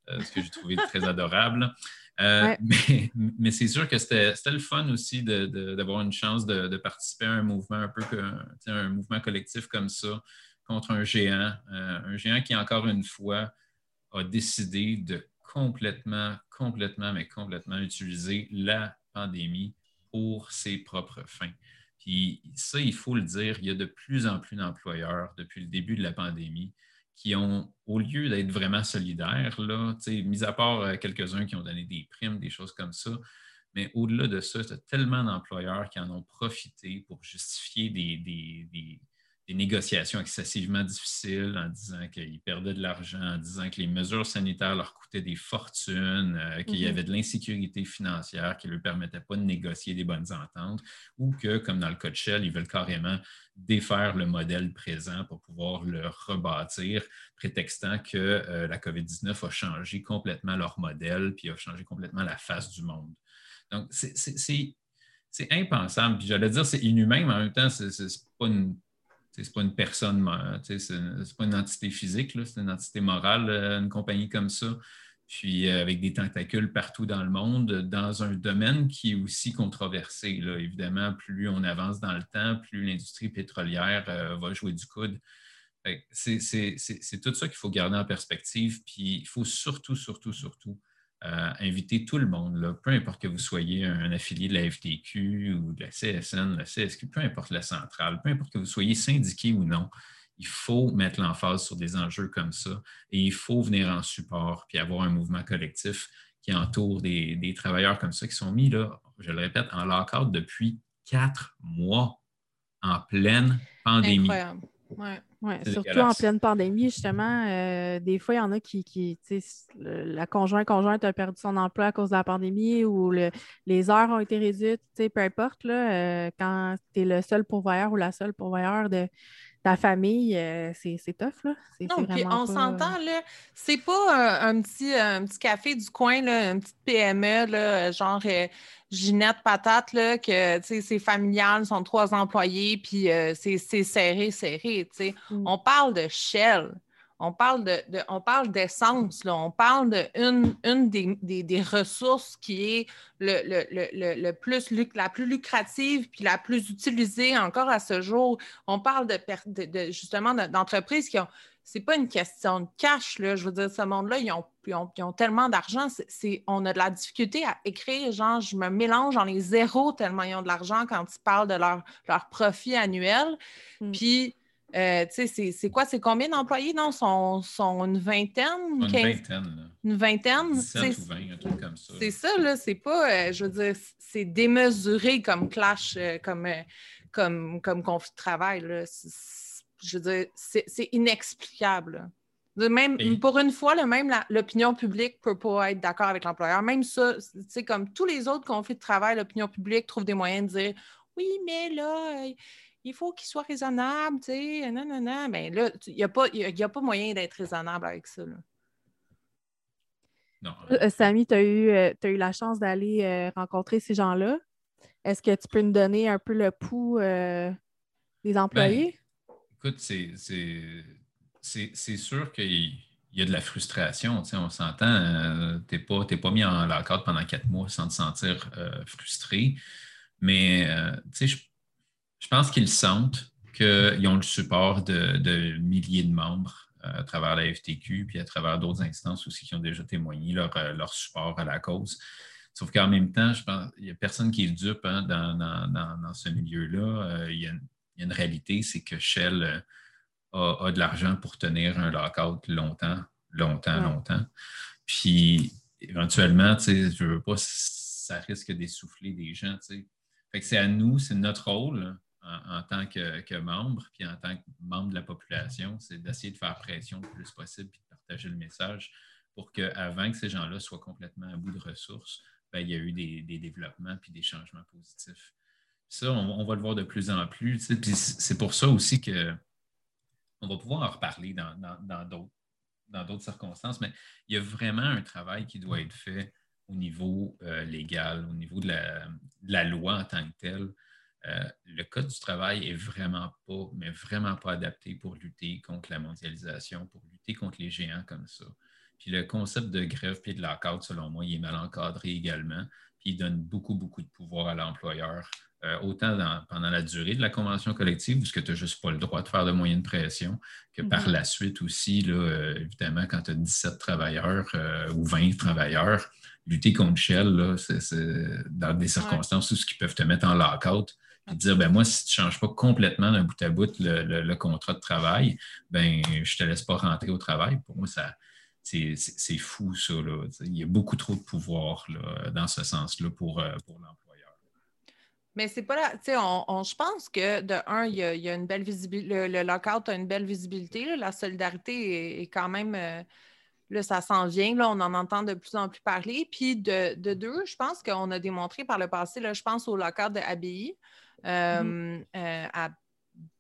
ce que j'ai trouvé [laughs] très adorable. [laughs] Mais, mais c'est sûr que c'était le fun aussi d'avoir une chance de, participer à un mouvement un peu que, un mouvement collectif comme ça contre un géant, euh, un géant qui, encore une fois, a décidé de complètement, complètement, mais complètement utiliser la pandémie pour ses propres fins. Puis ça, il faut le dire, il y a de plus en plus d'employeurs depuis le début de la pandémie qui ont, au lieu d'être vraiment solidaires, là, mis à part euh, quelques-uns qui ont donné des primes, des choses comme ça, mais au-delà de ça, il y a tellement d'employeurs qui en ont profité pour justifier des des négociations excessivement difficiles en disant qu'ils perdaient de l'argent, en disant que les mesures sanitaires leur coûtaient des fortunes, euh, qu'il y mhm. avait de l'insécurité financière qui ne leur permettait pas de négocier des bonnes ententes, ou que, comme dans le cas de Shell, ils veulent carrément défaire le modèle présent pour pouvoir le rebâtir, prétextant que euh, la COVID-19 a changé complètement leur modèle, puis a changé complètement la face du monde. Donc, c'est impensable. Puis j'allais dire, c'est inhumain, mais en même temps, c'est pas une c'est pas une personne, c'est pas une entité physique, c'est une entité morale, euh, une compagnie comme ça, puis euh, avec des tentacules partout dans le monde, dans un domaine qui est aussi controversé. Évidemment, plus on avance dans le temps, plus l'industrie pétrolière euh, va jouer du coude. C'est tout ça qu'il faut garder en perspective, puis il faut surtout, surtout, surtout inviter tout le monde, peu importe que vous soyez un, affilié de la FTQ ou de la CSN, la CSQ, peu importe la centrale, peu importe que vous soyez syndiqué ou non, il faut mettre l'emphase sur des enjeux comme ça et il faut venir en support puis avoir un mouvement collectif qui entoure des, travailleurs comme ça qui sont mis, là, je le répète, en lock depuis quatre mois en pleine pandémie. Incroyable. Surtout en pleine pandémie, justement, euh, des fois, il y en a qui, qui la conjointe conjointe a perdu son emploi à cause de la pandémie ou les heures ont été réduites, peu importe, là, euh, quand tu es le seul pourvoyeur ou la seule pourvoyeur de, ta famille, euh, c'est tough, là. Non, puis on s'entend, là, c'est pas un, petit, un petit café du coin, là, une petite PME, là, genre euh, Ginette Patate, là, que, tu sais, c'est familial, sont trois employés, puis euh, c'est serré, serré, tu sais. Mm. On parle de Shell on parle de, on parle d'essence, on parle d'une une des, ressources qui est le, plus, la plus lucrative puis la plus utilisée encore à ce jour. On parle de, justement d'entreprises qui ont. C'est pas une question de cash, là. Je veux dire, ce monde-là, ils ont, tellement d'argent. on a de la difficulté à écrire, genre, je me mélange dans les zéros tellement ils ont de l'argent quand ils parlent de leur, leur profit annuel. Mm. Puis, euh, c'est quoi? C'est combien d'employés? Non, sont, sont une vingtaine? Une vingtaine. Une vingtaine? 17 ou 20, un truc comme ça. C'est ça, là. C'est pas, euh, je veux dire, c'est démesuré comme clash, euh, comme, comme, comme conflit de travail. Là. je veux dire, c'est inexplicable. Même, Pour une fois, là, même l'opinion publique ne peut pas être d'accord avec l'employeur. Même ça, comme tous les autres conflits de travail, l'opinion publique trouve des moyens de dire oui, mais là, il faut qu'il soit raisonnable, tu sais, non, non, non. Mais là, il n'y a, pas, a pas moyen d'être raisonnable avec ça. Là. Non. Euh, Samy, tu as, euh, eu la chance d'aller euh, rencontrer ces gens-là. Est-ce que tu peux nous donner un peu le pouls des employés? Ben, écoute, c'est sûr qu'il y a de la frustration. On s'entend, tu n'es pas, pas, mis en la pendant quatre mois sans te sentir frustré. Mais je je pense qu'ils sentent qu'ils ont le support de, milliers de membres euh, à travers la FTQ, puis à travers d'autres instances aussi qui ont déjà témoigné leur, euh, support à la cause. Sauf qu'en même temps, je pense qu'il n'y a personne qui est dupe hein, dans, ce milieu-là. Euh, il, y a une réalité, c'est que Shell a, de l'argent pour tenir un lockout longtemps, longtemps, longtemps. Puis éventuellement, je ne veux pas, ça risque d'essouffler des gens. Fait que c'est à nous, c'est notre rôle en, tant que, membre, puis en tant que membre de la population, c'est d'essayer de faire pression le plus possible puis de partager le message pour qu'avant que ces gens-là soient complètement à bout de ressources, ben, il y a eu des, développements puis des changements positifs. Ça, on, va le voir de plus en plus. c'est pour ça aussi que on va pouvoir en reparler dans, dans, d'autres circonstances, mais il y a vraiment un travail qui doit être fait au niveau euh, légal, au niveau de la, loi en tant que telle, euh, le Code du travail est vraiment pas, mais vraiment pas adapté pour lutter contre la mondialisation, pour lutter contre les géants comme ça. Puis le concept de grève et de lockout, selon moi, il est mal encadré également. Puis il donne beaucoup, beaucoup de pouvoir à l'employeur, euh, autant pendant la durée de la convention collective, où tu n'as juste pas le droit de faire de moyens de pression, que par mm-hmm. la suite aussi, là, euh, évidemment, quand tu as 17 travailleurs ou 20 travailleurs, lutter contre Shell, c'est dans des circonstances où ils peuvent te mettre en lockout, puis dire, ben moi, si tu ne changes pas complètement d'un bout à bout le, contrat de travail, ben je te laisse pas rentrer au travail. Pour moi, ça, c'est fou, ça. Là. Il y a beaucoup trop de pouvoir là, dans ce sens-là pour, euh, pour l'employeur. Mais c'est pas là. On, on, je pense que de un, il y a, une belle visibilité. Le, lockout a une belle visibilité. La solidarité est, quand même. Euh, là, ça s'en vient. Là, on en entend de plus en plus parler. Puis de, deux, je pense qu'on a démontré par le passé, là, je pense au lockout de ABI. Mm-hmm. Euh, euh, à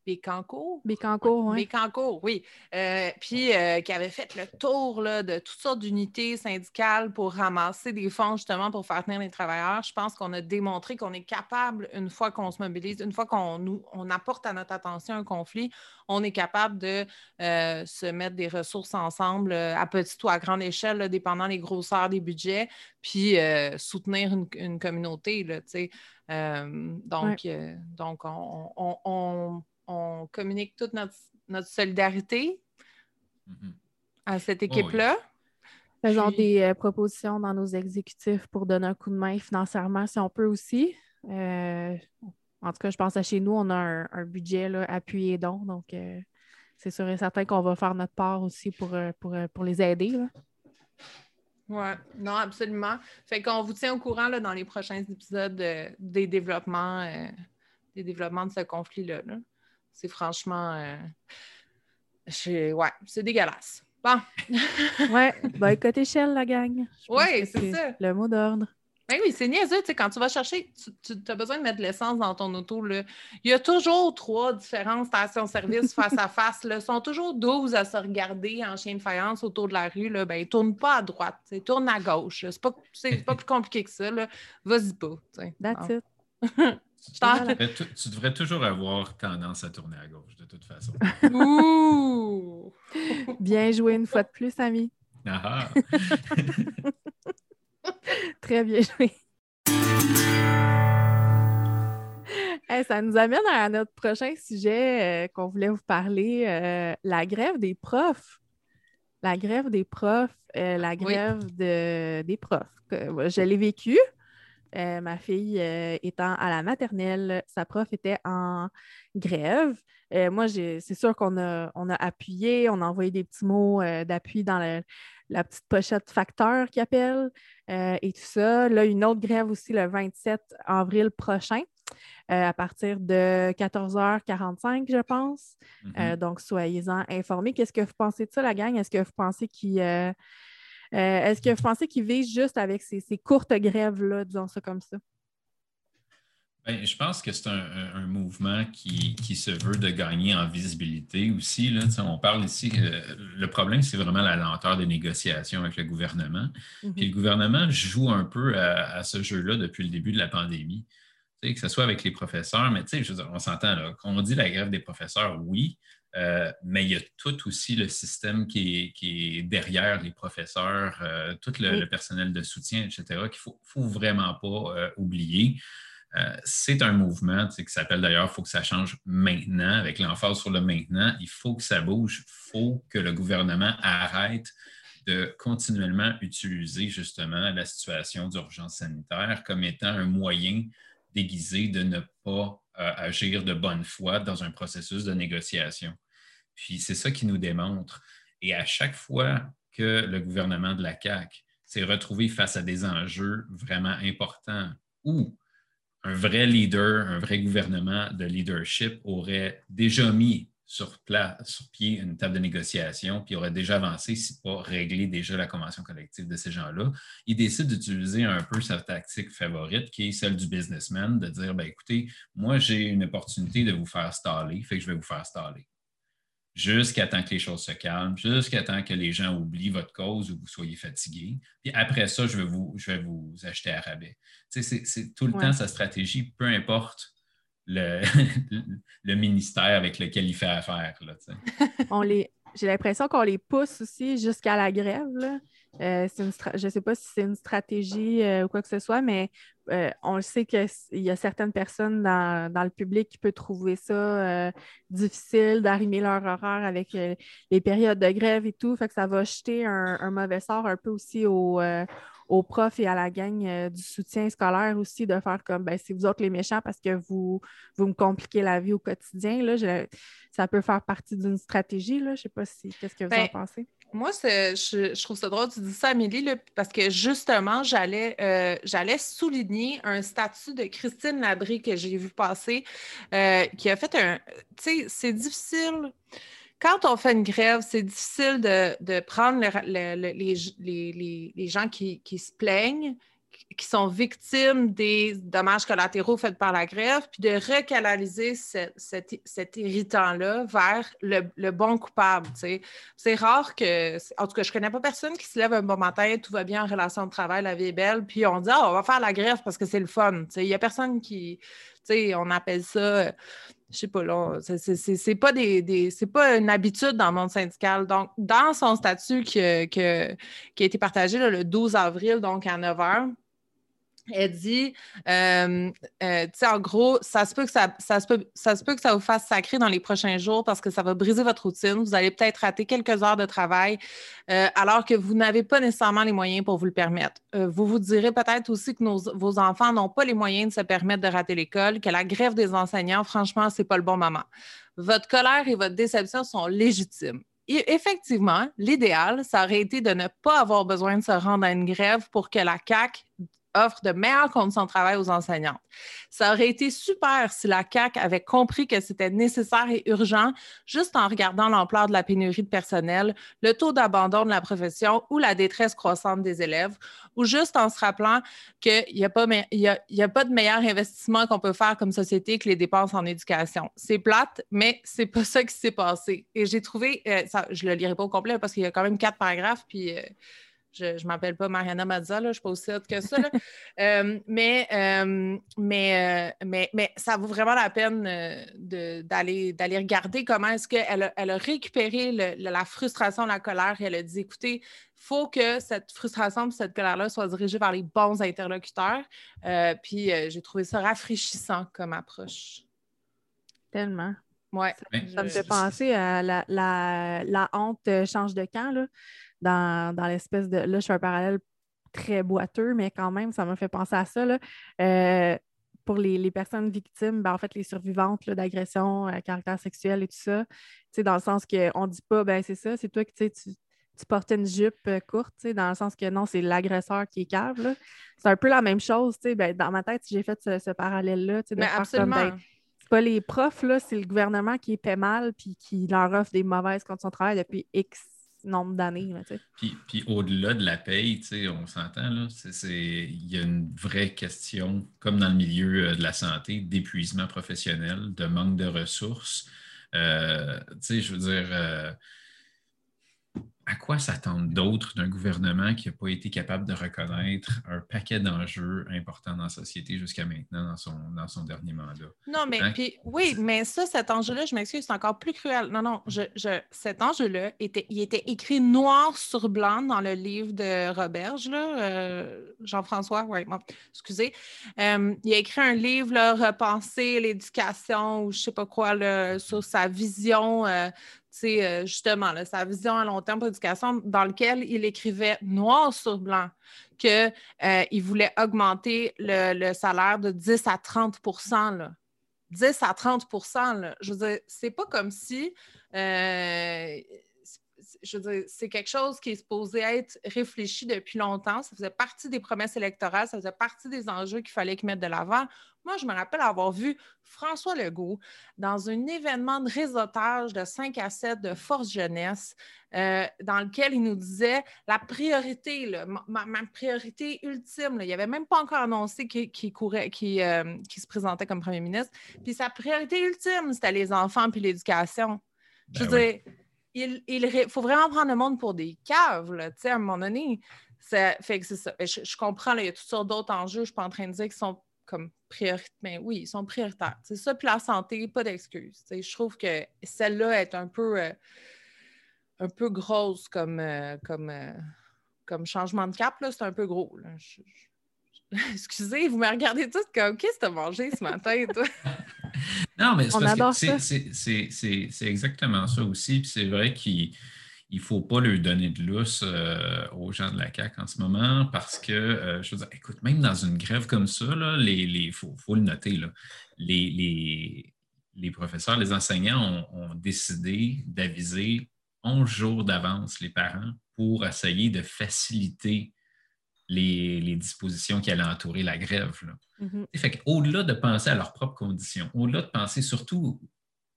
Bécancourt. Bécancourt, oui. Bécancourt, oui. Euh, puis qui avait fait le tour là, de toutes sortes d'unités syndicales pour ramasser des fonds justement pour faire tenir les travailleurs. Je pense qu'on a démontré qu'on est capable, une fois qu'on se mobilise, une fois qu'on on apporte à notre attention un conflit, on est capable de se mettre des ressources ensemble à petite ou à grande échelle, dépendant des grosseurs des budgets, puis soutenir une, une communauté. Là, euh, donc, euh, donc on, communique toute notre, solidarité mm-hmm. à cette oh équipe-là. Faisons des euh, propositions dans nos exécutifs pour donner un coup de main financièrement si on peut aussi. Euh, en tout cas, je pense à chez nous, on a un, budget là, appuyé donc. Donc, euh, c'est sûr et certain qu'on va faire notre part aussi pour, pour, pour les aider. Oui, non, absolument. Fait qu'on vous tient au courant là, dans les prochains épisodes des développements des développements de ce conflit-là. C'est franchement. ouais, c'est dégueulasse. Bon. [laughs] ouais, boycott échelle, la gang. Oui, c'est ça. Le mot d'ordre. Ben oui, c'est niaiseux, tu sais, quand tu vas chercher, tu, as besoin de mettre de l'essence dans ton auto, là. il y a toujours trois différentes stations-service [laughs] face à face, Ils sont toujours 12 à se regarder en chien de faïence autour de la rue, là. ben tourne pas à droite, tourne à gauche, c'est pas, pas plus compliqué que ça, vas-y pas. That's it. [laughs] Tu devrais, toujours avoir tendance à tourner à gauche, de toute façon. [laughs] Bien joué une fois de plus, ami. Ah ah. [laughs] Très bien joué. ça nous amène à notre prochain sujet euh, qu'on voulait vous parler, euh, la grève des profs. La grève des profs, euh, la grève des profs. je l'ai vécu. Euh, ma fille euh, étant à la maternelle, sa prof était en grève. Euh, moi, c'est sûr qu'on a, on a appuyé, on a envoyé des petits mots d'appui dans la petite pochette facteur qui appelle et tout ça. Là, une autre grève aussi le 27 avril prochain. à partir de 14h45, je pense. Mm-hmm. donc, soyez-en informés. Qu'est-ce que vous pensez de ça, la gang? Est-ce que vous pensez qu'il est-ce que vous pensez qu'ils visent juste avec ces, courtes grèves-là, disons ça comme ça? Ben, je pense que c'est un, mouvement qui, se veut de gagner en visibilité aussi. Là. On parle ici, euh, le problème, c'est vraiment la lenteur des négociations avec le gouvernement. Puis le gouvernement joue un peu à, ce jeu-là depuis le début de la pandémie. que ce soit avec les professeurs, mais je on s'entend, quand on dit la grève des professeurs, oui, euh, mais il y a tout aussi le système qui est, derrière les professeurs, euh, tout le, personnel de soutien, etc., qu'il ne faut, vraiment pas euh, oublier. c'est un mouvement qui s'appelle d'ailleurs Il faut que ça change maintenant, avec l'emphase sur le maintenant. Il faut que ça bouge. Il faut que le gouvernement arrête de continuellement utiliser justement la situation d'urgence sanitaire comme étant un moyen déguisé de ne pas agir de bonne foi dans un processus de négociation. Puis c'est ça qui nous démontre. Et à chaque fois que le gouvernement de la CAQ s'est retrouvé face à des enjeux vraiment importants où un vrai leader, un vrai gouvernement de leadership aurait déjà mis sur, sur pied une table de négociation, puis aurait déjà avancé, si pas réglé déjà la convention collective de ces gens-là. Il décide d'utiliser un peu sa tactique favorite, qui est celle du businessman, de dire, ben, écoutez, moi, j'ai une opportunité de vous faire staller, fait que je vais vous faire staller jusqu'à temps que les choses se calment, jusqu'à temps que les gens oublient votre cause ou vous soyez fatigué. Puis après ça, je vais vous, je vais vous acheter à rabais. c'est tout le temps sa stratégie, peu importe le, [laughs] le, ministère avec lequel il fait affaire. [laughs] J'ai l'impression qu'on les pousse aussi jusqu'à la grève. Là. Euh, je ne sais pas si c'est une stratégie euh, ou quoi que ce soit, mais euh, on le sait qu'il y a certaines personnes dans, le public qui peuvent trouver ça difficile d'arrimer leur horaire avec les périodes de grève et tout. Fait que ça va jeter un, mauvais sort un peu aussi aux, profs et à la gang du soutien scolaire aussi de faire comme ben, c'est vous autres les méchants parce que vous, vous me compliquez la vie au quotidien. Là, ça peut faire partie d'une stratégie. Là. Je ne sais pas si qu'est-ce que vous en ben, pensez. Moi, je, trouve ça drôle, tu dis ça, Amélie, parce que justement, euh, j'allais souligner un statut de Christine Labrie que j'ai vu passer, euh, qui a fait un. Tu sais, c'est difficile. Quand on fait une grève, c'est difficile de, prendre les, gens qui se plaignent qui sont victimes des dommages collatéraux faits par la grève, puis de recanaliser cet irritant-là vers le, bon coupable. C'est rare que, en tout cas, je ne connais pas personne qui se lève un bon matin, tout va bien en relation de travail, la vie est belle, puis on dit ah, on va faire la grève parce que c'est le fun. Il n'y a personne qui, on appelle ça je sais pas, là, c'est pas des, c'est pas une habitude dans le monde syndical. Donc, dans son statut qui, qui, a été partagé le 12 avril, donc à 9 h, elle dit, euh, euh, tu sais, en gros, ça se, peut que ça, ça, se peut, ça se peut que ça vous fasse sacrer dans les prochains jours parce que ça va briser votre routine. Vous allez peut-être rater quelques heures de travail euh, alors que vous n'avez pas nécessairement les moyens pour vous le permettre. vous vous direz peut-être aussi que nos, vos enfants n'ont pas les moyens de se permettre de rater l'école, que la grève des enseignants, franchement, c'est pas le bon moment. Votre colère et votre déception sont légitimes. Effectivement, l'idéal, ça aurait été de ne pas avoir besoin de se rendre à une grève pour que la CAQ offre de meilleures conditions de travail aux enseignantes. Ça aurait été super si la CAC avait compris que c'était nécessaire et urgent juste en regardant l'ampleur de la pénurie de personnel, le taux d'abandon de la profession ou la détresse croissante des élèves, ou juste en se rappelant qu'il n'y a, pas, a, pas de meilleur investissement qu'on peut faire comme société que les dépenses en éducation. C'est plate, mais c'est pas ça qui s'est passé. Et j'ai trouvé, euh, ça, je le lirai pas au complet parce qu'il y a quand même quatre paragraphes, puis... Euh, je ne m'appelle pas Mariana Mazza, je ne suis pas aussi haute que ça. [laughs] Euh, mais, euh, mais, euh, mais, mais, ça vaut vraiment la peine d'aller regarder comment est-ce qu'elle a, elle a récupéré la frustration, la colère. Et elle a dit écoutez, il faut que cette frustration et cette colère-là soit dirigée vers les bons interlocuteurs. puis j'ai trouvé ça rafraîchissant comme approche. Tellement. Ouais. Ça, me fait penser à la, la, la honte change de camp. Là dans, l'espèce de. Là, je fais un parallèle très boiteux, mais quand même, ça m'a fait penser à ça. Euh, pour les, personnes victimes, ben, en fait, les survivantes d'agressions à caractère sexuel et tout ça, dans le sens qu'on ne dit pas, ben c'est ça, c'est toi qui tu, tu portais une jupe euh, courte, dans le sens que non, c'est l'agresseur qui est cave. C'est un peu la même chose. Ben, dans ma tête, j'ai fait ce, parallèle-là. Mais absolument. Ben, c'est pas les profs, c'est le gouvernement qui paie mal puis qui leur offre des mauvaises conditions de travail depuis X nombre d'années. Puis, puis au-delà de la paye, on s'entend, il y a une vraie question, comme dans le milieu euh, de la santé, d'épuisement professionnel, de manque de ressources. Euh, je veux dire, euh, à quoi s'attendre d'autre d'un gouvernement qui n'a pas été capable de reconnaître un paquet d'enjeux importants dans la société jusqu'à maintenant dans son, dans son dernier mandat? Non, mais hein? puis, oui, mais ça, cet enjeu-là, je m'excuse, c'est encore plus cruel. Non, non, je, cet enjeu-là, était, il était écrit noir sur blanc dans le livre de Roberge, euh, Jean-François, oui, excusez. Euh, il a écrit un livre, là, Repenser l'éducation ou je ne sais pas quoi, là, sur sa vision euh, euh, justement sa vision à long terme pour l'éducation, dans lequel il écrivait noir sur blanc qu'il euh, voulait augmenter le, salaire de 10 à 30 là. 10 à 30 là. Je veux dire, c'est pas comme si. Euh, je veux dire, c'est quelque chose qui est supposé être réfléchi depuis longtemps. Ça faisait partie des promesses électorales, ça faisait partie des enjeux qu'il fallait qu'ils mettent de l'avant. Moi, je me rappelle avoir vu François Legault dans un événement de réseautage de 5 à 7 de Force Jeunesse, euh, dans lequel il nous disait la priorité, ma, priorité ultime, il n'avait même pas encore annoncé qu'il courait, euh, se présentait comme premier ministre. Puis sa priorité ultime, c'était les enfants puis l'éducation. je ben veux dire, il, faut vraiment prendre le monde pour des caves, à un moment donné. Ben, je, comprends, il y a toutes sortes d'autres enjeux. Je ne suis pas en train de dire qu'ils sont comme prioritaires. Mais oui, ils sont prioritaires. C'est ça, puis la santé, pas d'excuses. Je trouve que celle-là est un peu, euh, un peu grosse comme, euh, comme, euh, comme changement de cap. C'est un peu gros. [laughs] Excusez, vous me regardez tous comme qu'est-ce que tu as mangé ce matin, toi? [laughs] non, mais c'est exactement ça aussi. Puis c'est vrai qu'il il ne faut pas lui donner de lousse euh, aux gens de la CAQ en ce moment parce que, euh, je veux dire, écoute, même dans une grève comme ça, il faut, le noter, les, les, professeurs, les enseignants ont, décidé d'aviser 11 jours d'avance les parents pour essayer de faciliter les, dispositions qui allaient entourer la grève. Mm-hmm. Au-delà de penser à leurs propres conditions, au-delà de penser surtout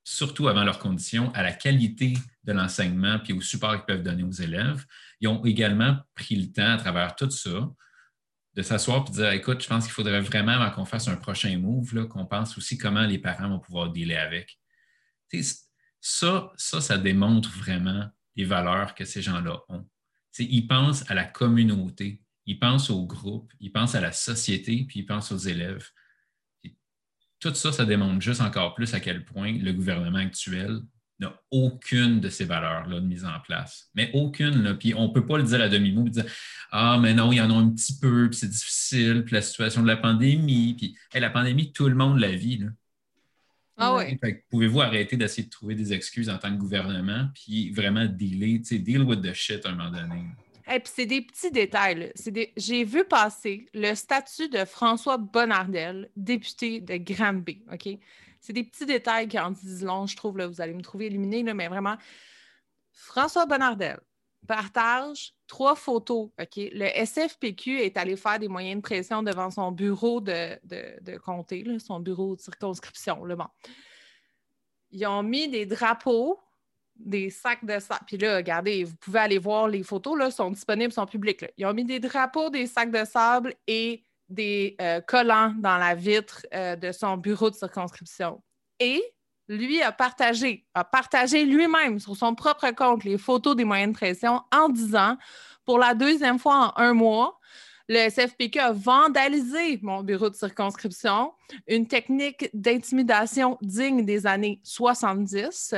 surtout avant leurs conditions, à la qualité de l'enseignement puis au support qu'ils peuvent donner aux élèves. Ils ont également pris le temps à travers tout ça de s'asseoir et de dire écoute, je pense qu'il faudrait vraiment, avant qu'on fasse un prochain move, qu'on pense aussi comment les parents vont pouvoir dealer avec. ça, ça, ça démontre vraiment les valeurs que ces gens-là ont. ils pensent à la communauté, ils pensent au groupe, ils pensent à la société, puis ils pensent aux élèves tout ça, ça démontre juste encore plus à quel point le gouvernement actuel n'a aucune de ces valeurs-là de mise en place. Mais aucune. Puis on ne peut pas le dire à demi-mot, dire Ah, mais non, il y en a un petit peu, puis c'est difficile, puis la situation de la pandémie, puis la pandémie, tout le monde la vit. Là. Ah oui. Pouvez-vous arrêter d'essayer de trouver des excuses en tant que gouvernement, puis vraiment dealer, deal with the shit à un moment donné. Et puis c'est des petits détails. Des... J'ai vu passer le statut de François Bonnardel, député de Granby. OK? C'est des petits détails qui en disent long, je trouve. Là, vous allez me trouver éliminé, là, mais vraiment. François Bonnardel partage trois photos. OK? Le SFPQ est allé faire des moyens de pression devant son bureau de, de, comté, son bureau de circonscription. Là, bon. Ils ont mis des drapeaux des sacs de sable. Puis là, regardez, vous pouvez aller voir les photos, là, sont disponibles, sont publiques. Ils ont mis des drapeaux, des sacs de sable et des euh, collants dans la vitre euh, de son bureau de circonscription. Et lui a partagé, a partagé lui-même sur son propre compte les photos des moyens de pression en disant, pour la deuxième fois en un mois, le SFPQ a vandalisé mon bureau de circonscription, une technique d'intimidation digne des années 70.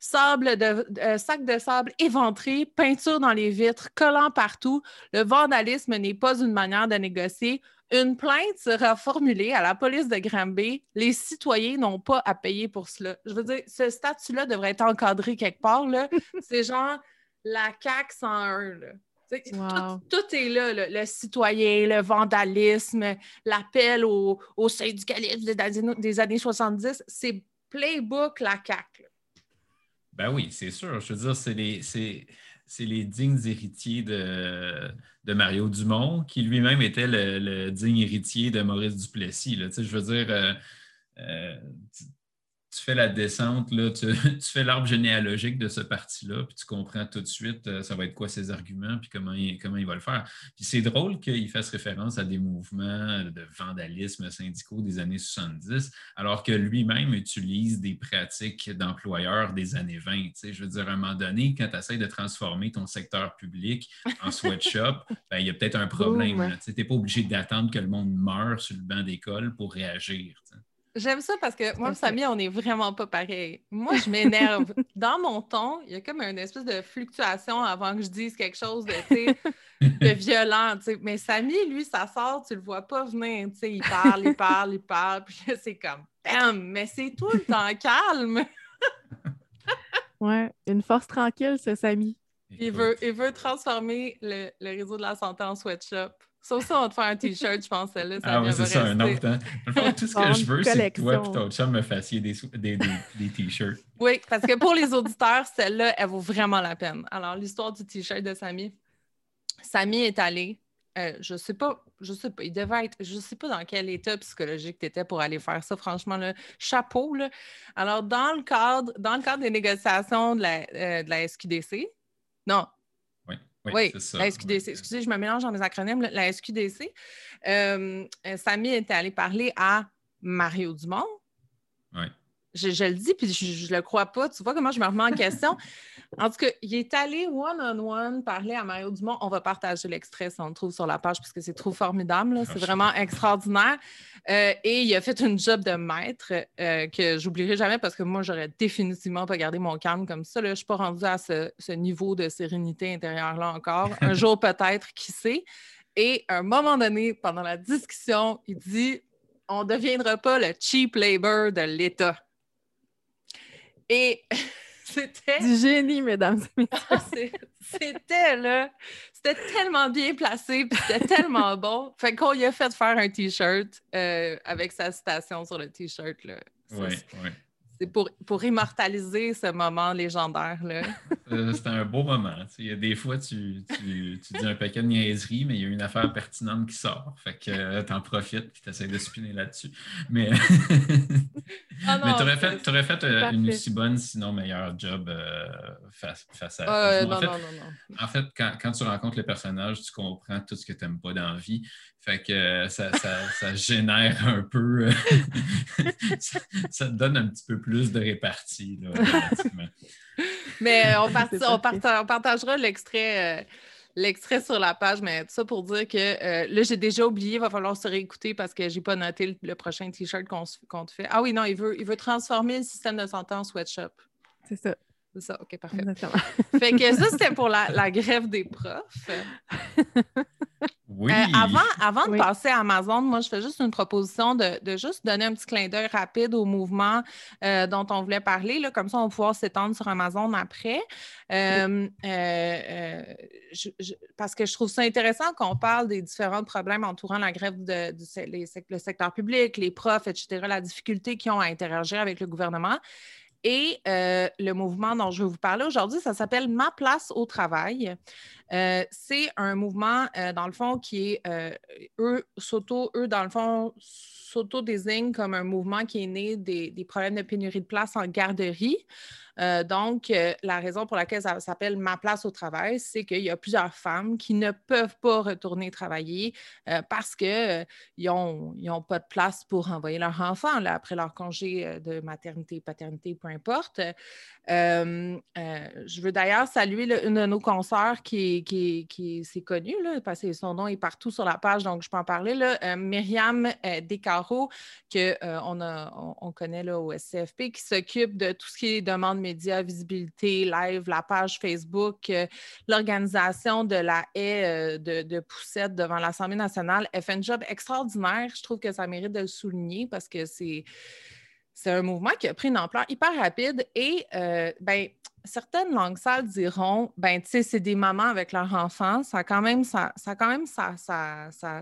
Sable de, euh, sac de sable éventré, peinture dans les vitres, collant partout. Le vandalisme n'est pas une manière de négocier. Une plainte sera formulée à la police de Granby. Les citoyens n'ont pas à payer pour cela. Je veux dire, ce statut-là devrait être encadré quelque part. [laughs] C'est genre la CAC 101. Là. Tout, est là, le, citoyen, le vandalisme, l'appel au, au syndicalisme des, années 70. C'est playbook la CAQ. Ben oui, c'est sûr. Je veux dire, c'est les, les dignes héritiers de, de, Mario Dumont, qui lui-même était le, digne héritier de Maurice Duplessis. Là. Je veux dire, euh, euh, tu fais la descente, là, [laughs] tu, fais l'arbre généalogique de ce parti-là, puis tu comprends tout de suite euh, ça va être quoi ses arguments, puis comment il, comment il va le faire. Puis c'est drôle qu'il fasse référence à des mouvements de vandalisme syndicaux des années 70, alors que lui-même utilise des pratiques d'employeurs des années 20. Je veux dire, à un moment donné, quand tu essaies de transformer ton secteur public en sweatshop, [laughs] ben, il y a peut-être un problème. Tu n'es pas obligé d'attendre que le monde meure sur le banc d'école pour réagir. J'aime ça parce que moi Samy, on n'est vraiment pas pareil. Moi, je m'énerve. [laughs] Dans mon ton, il y a comme une espèce de fluctuation avant que je dise quelque chose de, de [laughs] violent. Mais Samy, lui, ça sort, tu le vois pas venir. Il parle, il parle, il parle. Puis là, c'est comme Bam! Mais c'est tout le temps calme. [laughs] ouais, une force tranquille, ce Samy. Il veut, il veut transformer le, le réseau de la santé en sweatshop. Sauf ça, on va te faire un t-shirt, je pense. Là, ah oui, c'est ça, un autre. Hein? tout ce que je veux, c'est que toi et ton chum me fassiez des, des, des, t-shirts. Oui, parce que pour les auditeurs, celle-là, elle vaut vraiment la peine. Alors, l'histoire du t-shirt de Samy. Samy est allé, euh, je sais pas, je sais pas, il devait être, je sais pas dans quel état psychologique tu étais pour aller faire ça, franchement, le chapeau. Là. Alors, dans le cadre, dans le cadre des négociations de la, euh, de la SQDC, non, oui, la SQDC. Excusez, je me mélange dans mes acronymes. La SQDC. Euh, Samy était allé parler à Mario Dumont. Oui. Je, le dis, puis je, ne le crois pas. Tu vois comment je me remets en question? [laughs] en tout cas, il est allé one-on-one parler à Mario Dumont. On va partager l'extrait si on le trouve sur la page, parce que c'est trop formidable. C'est vraiment extraordinaire. Euh, et il a fait une job de maître euh, que j'oublierai jamais parce que moi, j'aurais définitivement pas gardé mon calme comme ça. Je ne suis pas rendue à ce, niveau de sérénité intérieure-là encore. Un [laughs] jour peut-être, qui sait? Et à un moment donné, pendant la discussion, il dit on ne deviendra pas le cheap labor de l'État. Et [laughs] c'était. Du génie, mesdames et messieurs. Ah, c'était là. C'était tellement bien placé, puis c'était tellement [laughs] bon. Fait qu'on lui a fait faire un T-shirt euh, avec sa citation sur le T-shirt. Oui, oui c'est pour, pour immortaliser ce moment légendaire-là. [laughs] Euh, c'était un beau moment. Des fois, tu, tu, tu, dis un paquet de niaiseries, mais il y a une affaire pertinente qui sort. Fait que euh, tu en profites et tu essaies de spinner là-dessus. Mais, ah [laughs] mais tu aurais fait, fait euh, une aussi bonne, sinon meilleure job face, face, à. non, en, fait, non, non, en fait, quand, quand, tu rencontres le personnage, tu comprends tout ce que tu n'aimes pas dans la vie. Fait que ça, ça, ça génère un peu. [laughs] ça, ça, te donne un petit peu plus de répartie. [laughs] mais on, [laughs] on, partagera l'extrait. Euh, l'extrait sur la page, mais tout ça pour dire que euh, là, j'ai déjà oublié, il va falloir se réécouter parce que je n'ai pas noté le, prochain T-shirt qu'on te fait. Ah oui, non, il veut, il veut transformer le système de santé en sweatshop. C'est ça. C'est ça, OK, parfait. [laughs] fait que ça, c'était pour la, la, grève des profs. Oui. Euh, avant avant de passer à Amazon, moi, je fais juste une proposition de, de juste donner un petit clin d'œil rapide au mouvement euh, dont on voulait parler. Là, comme ça, on va pouvoir s'étendre sur Amazon après. Euh, parce que je trouve ça intéressant qu'on parle des différents problèmes entourant la grève de, le secteur public, les profs, etc., la difficulté qu'ils ont à interagir avec le gouvernement. Et euh, le mouvement dont je vais vous parler aujourd'hui, ça s'appelle Ma place au travail. Euh, c'est un mouvement, euh, dans le fond, qui est, eux, s'auto, eux, dans le fond, s'auto-désignent comme un mouvement qui est né des, problèmes de pénurie de place en garderie. Euh, donc, euh, la raison pour laquelle ça s'appelle Ma place au travail, c'est qu'il y a plusieurs femmes qui ne peuvent pas retourner travailler euh, parce qu'ils n'ont pas de place pour envoyer leur enfant là, après leur congé de maternité, paternité, peu importe. je veux d'ailleurs saluer une de nos consoeurs qui, qui, qui s'est connue, parce que son nom est partout sur la page, donc je peux en parler. Là, Myriam Descaro, qu'on on, on, connaît là, au SCFP, qui s'occupe de tout ce qui est demande médias, visibilité, live, la page Facebook, euh, l'organisation de la haie euh, de, Poussette devant l'Assemblée nationale. Elle fait un job extraordinaire. Je trouve que ça mérite de le souligner parce que c'est c'est un mouvement qui a pris une ampleur hyper rapide et euh, ben, certaines langues sales diront ben tu sais c'est des mamans avec leurs enfants ça a quand même ça, ça quand même ça,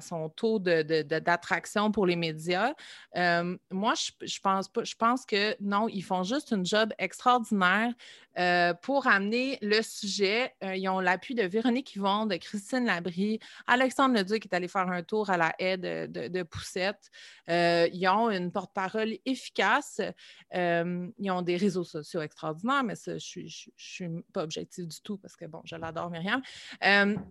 son taux d'attraction de, pour les médias. Euh, moi je, pense je pense que non ils font juste une job extraordinaire euh, pour amener le sujet. Euh, ils ont l'appui de Véronique Yvon, de Christine Labrie, Alexandre Leduc est allé faire un tour à la haie de, Poussette. Euh, ils ont une porte-parole efficace. ils ont des réseaux sociaux extraordinaires, mais ça, je ne suis pas objective du tout parce que, bon, je l'adore, Myriam.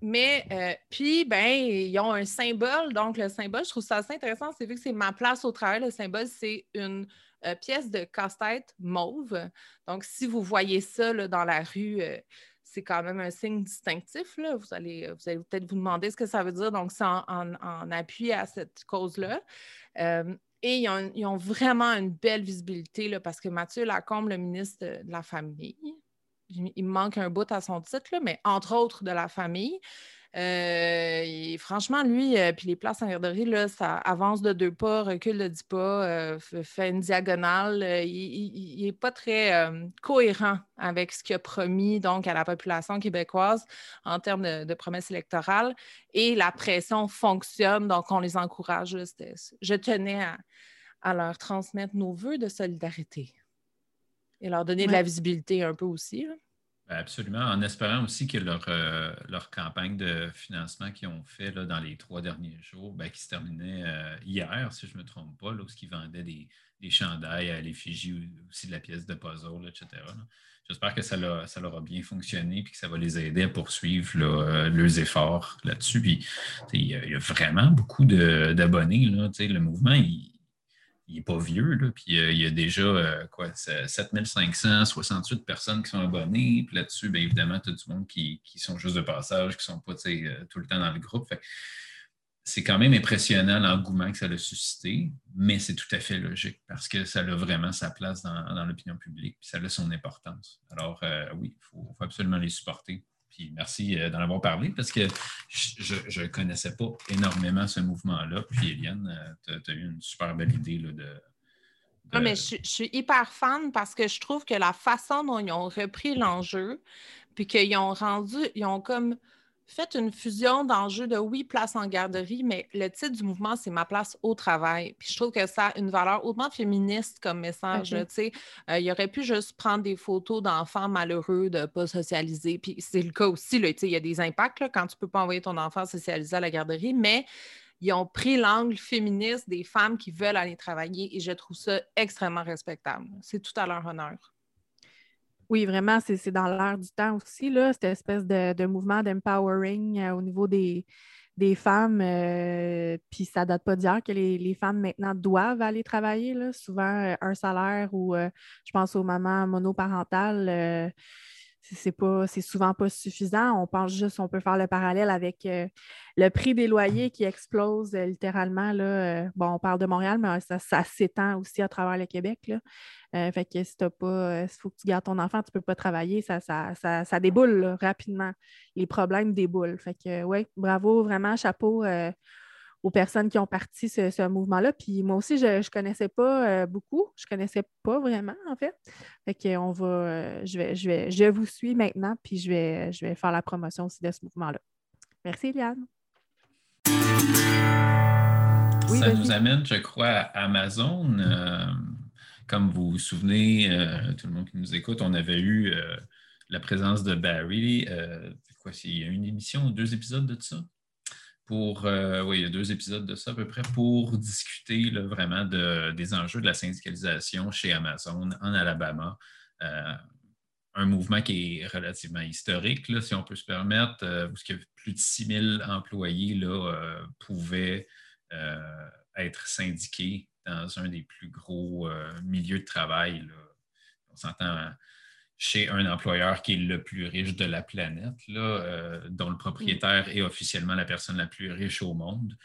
mais, puis, ben, ils ont un symbole. Donc, le symbole, je trouve ça assez intéressant. C'est vu que c'est ma place au travail. Le symbole, c'est une euh, pièce de casse-tête mauve. Donc, si vous voyez ça dans la rue, euh, c'est quand même un signe distinctif. Vous allez, vous allez peut-être vous demander ce que ça veut dire. Donc, c'est en, appui à cette cause-là. Euh, et ils ont, vraiment une belle visibilité là, parce que Mathieu Lacombe, le ministre de la Famille, il me manque un bout à son titre, mais entre autres de la famille, euh, franchement, lui, euh, puis les places en garderie, là, ça avance de deux pas, recule de dix pas, euh, fait une diagonale. il n'est pas très cohérent avec ce qu'il a promis donc à la population québécoise en termes de, promesses électorales. Et la pression fonctionne, donc on les encourage. je tenais à, leur transmettre nos voeux de solidarité et leur donner de la visibilité un peu aussi. Absolument, en espérant aussi que leur, euh, leur campagne de financement qu'ils ont fait là, dans les trois derniers jours, ben, qui se terminait euh, hier, si je ne me trompe pas, lorsqu'ils vendaient des, des chandails à l'effigie aussi de la pièce de puzzle, etc. J'espère que ça, ça leur a bien fonctionné et que ça va les aider à poursuivre euh, leurs efforts là-dessus. Il y, a vraiment beaucoup d'abonnés. Le mouvement, il, il n'est pas vieux, là, puis euh, il y a déjà euh, quoi, 7568 personnes qui sont abonnées. Puis là-dessus, bien évidemment, tout le monde qui, sont juste de passage, qui ne sont pas euh, tout le temps dans le groupe. c'est quand même impressionnant l'engouement que ça a suscité, mais c'est tout à fait logique parce que ça a vraiment sa place dans, l'opinion publique, puis ça a son importance. Alors oui, il faut, absolument les supporter. Puis merci euh, d'en avoir parlé parce que je ne connaissais pas énormément ce mouvement-là. Puis Eliane, euh, tu as, eu une super belle idée là, de, ah, mais je, suis hyper fan parce que je trouve que la façon dont ils ont repris l'enjeu, puis qu'ils ont rendu, ils ont comme Faites une fusion d'enjeux de oui, place en garderie, mais le titre du mouvement, c'est ma place au travail. Puis je trouve que ça a une valeur hautement féministe comme message. sais, euh, il aurait pu juste prendre des photos d'enfants malheureux, de ne pas socialiser. Puis c'est le cas aussi. Là, il y a des impacts quand tu ne peux pas envoyer ton enfant socialiser à la garderie, mais ils ont pris l'angle féministe des femmes qui veulent aller travailler et je trouve ça extrêmement respectable. C'est tout à leur honneur. Oui, vraiment, c'est dans l'air du temps aussi, là, cette espèce de, mouvement d'empowering euh, au niveau des, femmes. Euh, puis ça date pas d'hier que les, femmes maintenant doivent aller travailler. Là. Souvent, euh, un salaire ou je pense aux mamans monoparentales c'est pas c'est souvent pas suffisant. On pense juste, on peut faire le parallèle avec euh, le prix des loyers qui explose euh, littéralement. Là, euh, bon, on parle de Montréal, mais ça, s'étend aussi à travers le Québec. Là. fait que si t'as pas, faut que tu gardes ton enfant, tu peux pas travailler, ça, ça, ça, déboule rapidement. Les problèmes déboulent. Fait que oui, bravo, vraiment, chapeau aux personnes qui ont parti ce, mouvement-là. Puis moi aussi, je ne connaissais pas euh, beaucoup. Je ne connaissais pas vraiment, en fait. Fait que on va, euh, je, vais, je, vais, je vous suis maintenant, puis je vais, je vais faire la promotion aussi de ce mouvement-là. Merci, Eliane. Ça nous amène, je crois, à Amazon. Euh, comme vous vous souvenez, tout le monde qui nous écoute, on avait eu la présence de Barry. quoi, il y a une émission, deux épisodes de ça? Pour, euh, oui, il y a deux épisodes de ça à peu près, pour discuter vraiment des enjeux de la syndicalisation chez Amazon en Alabama. Euh, un mouvement qui est relativement historique, là, si on peut se permettre, euh, parce que plus de 6 000 employés là, pouvaient être syndiqués dans un des plus gros milieux de travail. On s'entend chez un employeur qui est le plus riche de la planète, euh, dont le propriétaire est officiellement la personne la plus riche au monde.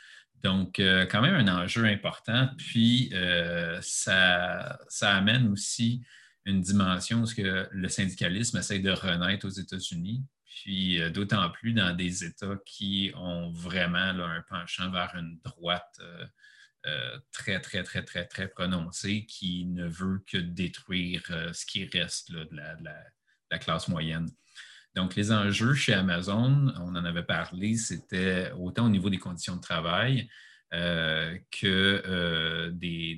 Donc, euh, quand même un enjeu important. Puis, euh, ça, ça, amène aussi une dimension où que le syndicalisme essaie de renaître aux États-Unis, puis d'autant plus dans des États qui ont vraiment un penchant vers une droite euh, très, très, très, très, très prononcé qui ne veut que détruire euh, ce qui reste de, la, classe moyenne. Donc, les enjeux chez Amazon, on en avait parlé, c'était autant au niveau des conditions de travail euh, que des,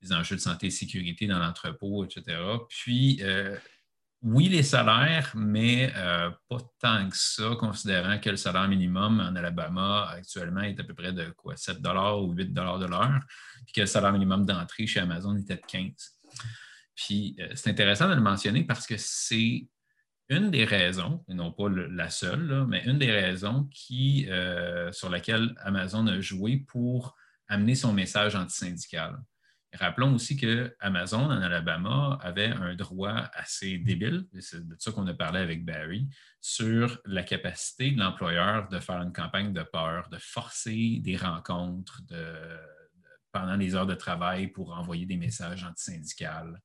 des, enjeux de santé et sécurité dans l'entrepôt, etc. Puis, oui, les salaires, mais euh, pas tant que ça, considérant que le salaire minimum en Alabama actuellement est à peu près de quoi, 7 ou 8 de l'heure, puis que le salaire minimum d'entrée chez Amazon était de 15. Puis euh, c'est intéressant de le mentionner parce que c'est une des raisons, et non pas la seule, mais une des raisons euh, sur laquelle Amazon a joué pour amener son message antisyndical. Rappelons aussi que Amazon en Alabama avait un droit assez débile, c'est de ça qu'on a parlé avec Barry, sur la capacité de l'employeur de faire une campagne de peur, de forcer des rencontres pendant les heures de travail pour envoyer des messages antisyndicales,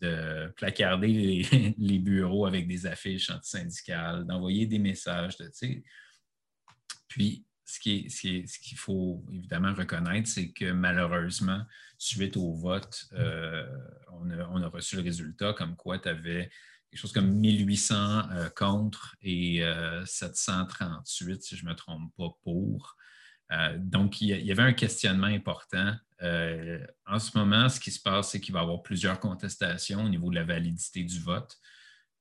de placarder les, [laughs] bureaux avec des affiches antisyndicales, d'envoyer des messages. De, puis, ce qu'il faut évidemment reconnaître, c'est que malheureusement, suite au vote, euh, on, a, reçu le résultat comme quoi tu avais quelque chose comme 1800 euh, contre et 738, euh, si je ne me trompe pas, pour. donc, il y, avait un questionnement important. en ce moment, ce qui se passe, c'est qu'il va y avoir plusieurs contestations au niveau de la validité du vote,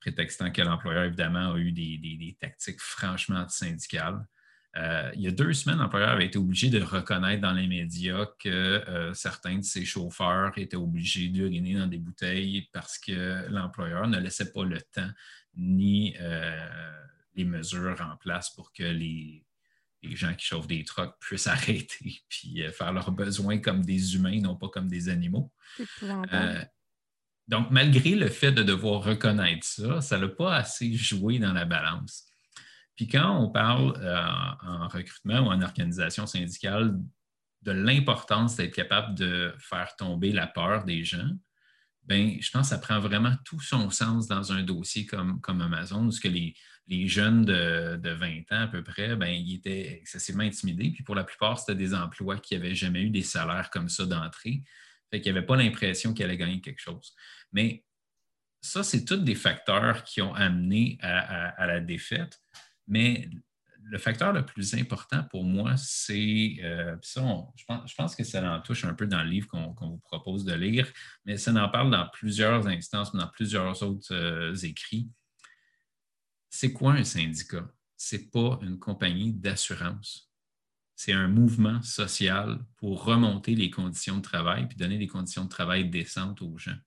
prétextant que l'employeur, évidemment, a eu des, des tactiques franchement syndicales. Euh, il y a deux semaines, l'employeur avait été obligé de reconnaître dans les médias que euh, certains de ses chauffeurs étaient obligés d'uriner dans des bouteilles parce que l'employeur ne laissait pas le temps ni euh, les mesures en place pour que les, gens qui chauffent des trucks puissent [laughs] arrêter puis faire leurs besoins comme des humains, non pas comme des animaux. donc, malgré le fait de devoir reconnaître ça, ça n'a pas assez joué dans la balance. Puis quand on parle euh, en recrutement ou en organisation syndicale de l'importance d'être capable de faire tomber la peur des gens, ben, je pense que ça prend vraiment tout son sens dans un dossier comme, Amazon, où que les, jeunes de, 20 ans à peu près, ben, ils étaient excessivement intimidés. Puis pour la plupart, c'était des emplois qui n'avaient jamais eu des salaires comme ça d'entrée. Fait qu'ils n'avaient pas l'impression qu'ils allaient gagner quelque chose. Mais ça, c'est tous des facteurs qui ont amené à la défaite. Mais le facteur le plus important pour moi, c'est, euh, je, pense, que ça en touche un peu dans le livre qu'on vous propose de lire, mais ça en parle dans plusieurs instances, dans plusieurs autres euh, écrits. C'est quoi un syndicat? Ce n'est pas une compagnie d'assurance. C'est un mouvement social pour remonter les conditions de travail puis donner des conditions de travail décentes aux gens,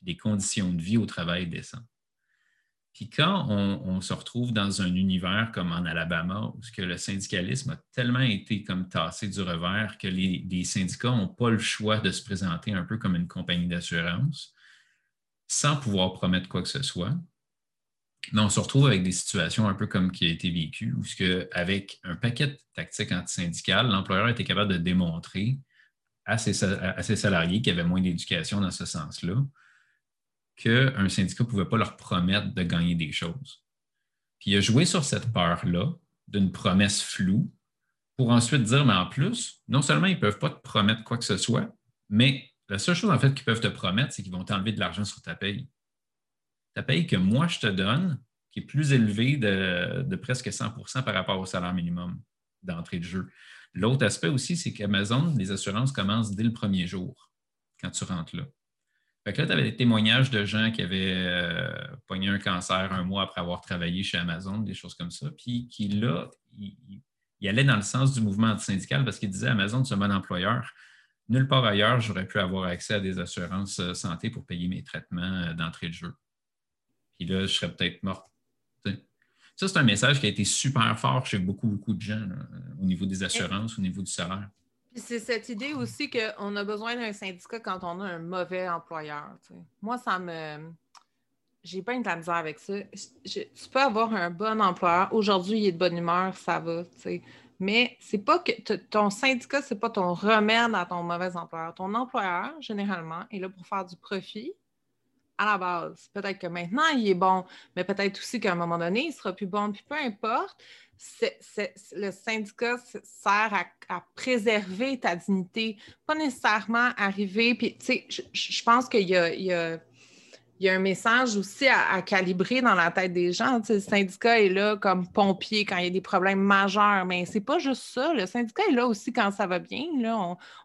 des conditions de vie au travail décentes. Puis quand on, se retrouve dans un univers comme en Alabama, où le syndicalisme a tellement été comme tassé du revers que les, syndicats n'ont pas le choix de se présenter un peu comme une compagnie d'assurance, sans pouvoir promettre quoi que ce soit, Mais on se retrouve avec des situations un peu comme qui a été vécu, où avec un paquet de tactiques antisyndicales, l'employeur était capable de démontrer à ses, salariés qui avaient moins d'éducation dans ce sens-là qu'un syndicat ne pouvait pas leur promettre de gagner des choses. Puis il a joué sur cette peur-là d'une promesse floue pour ensuite dire, mais en plus, non seulement ils ne peuvent pas te promettre quoi que ce soit, mais la seule chose en fait qu'ils peuvent te promettre, c'est qu'ils vont t'enlever de l'argent sur ta paye. Ta paye que moi je te donne, qui est plus élevée de, presque 100% par rapport au salaire minimum d'entrée de jeu. L'autre aspect aussi, c'est qu'Amazon, les assurances commencent dès le premier jour, quand tu rentres là. Fait que là, tu avais des témoignages de gens qui avaient euh, pogné un cancer un mois après avoir travaillé chez Amazon, des choses comme ça, puis qui, là, il, allait dans le sens du mouvement antisyndical parce qu'il disait Amazon, c'est un bon employeur. Nulle part ailleurs, j'aurais pu avoir accès à des assurances euh, santé pour payer mes traitements euh, d'entrée de jeu. Puis là, je serais peut-être mort ça, c'est un message qui a été super fort chez beaucoup, beaucoup de gens au niveau des assurances, au niveau du salaire. C'est cette idée aussi qu'on a besoin d'un syndicat quand on a un mauvais employeur. Moi, ça me. J'ai pas de la misère avec ça. tu peux avoir un bon employeur. Aujourd'hui, il est de bonne humeur, ça va. Mais c'est pas que ton syndicat, c'est pas ton remède à ton mauvais employeur. Ton employeur, généralement, est là pour faire du profit à la base. Peut-être que maintenant, il est bon, mais peut-être aussi qu'à un moment donné, il sera plus bon. Puis peu importe, le syndicat sert à, préserver ta dignité, pas nécessairement arriver. Puis, tu sais, je, pense qu'il y a, un message aussi à, calibrer dans la tête des gens. le syndicat est là comme pompier quand il y a des problèmes majeurs, mais c'est pas juste ça. Le syndicat est là aussi quand ça va bien.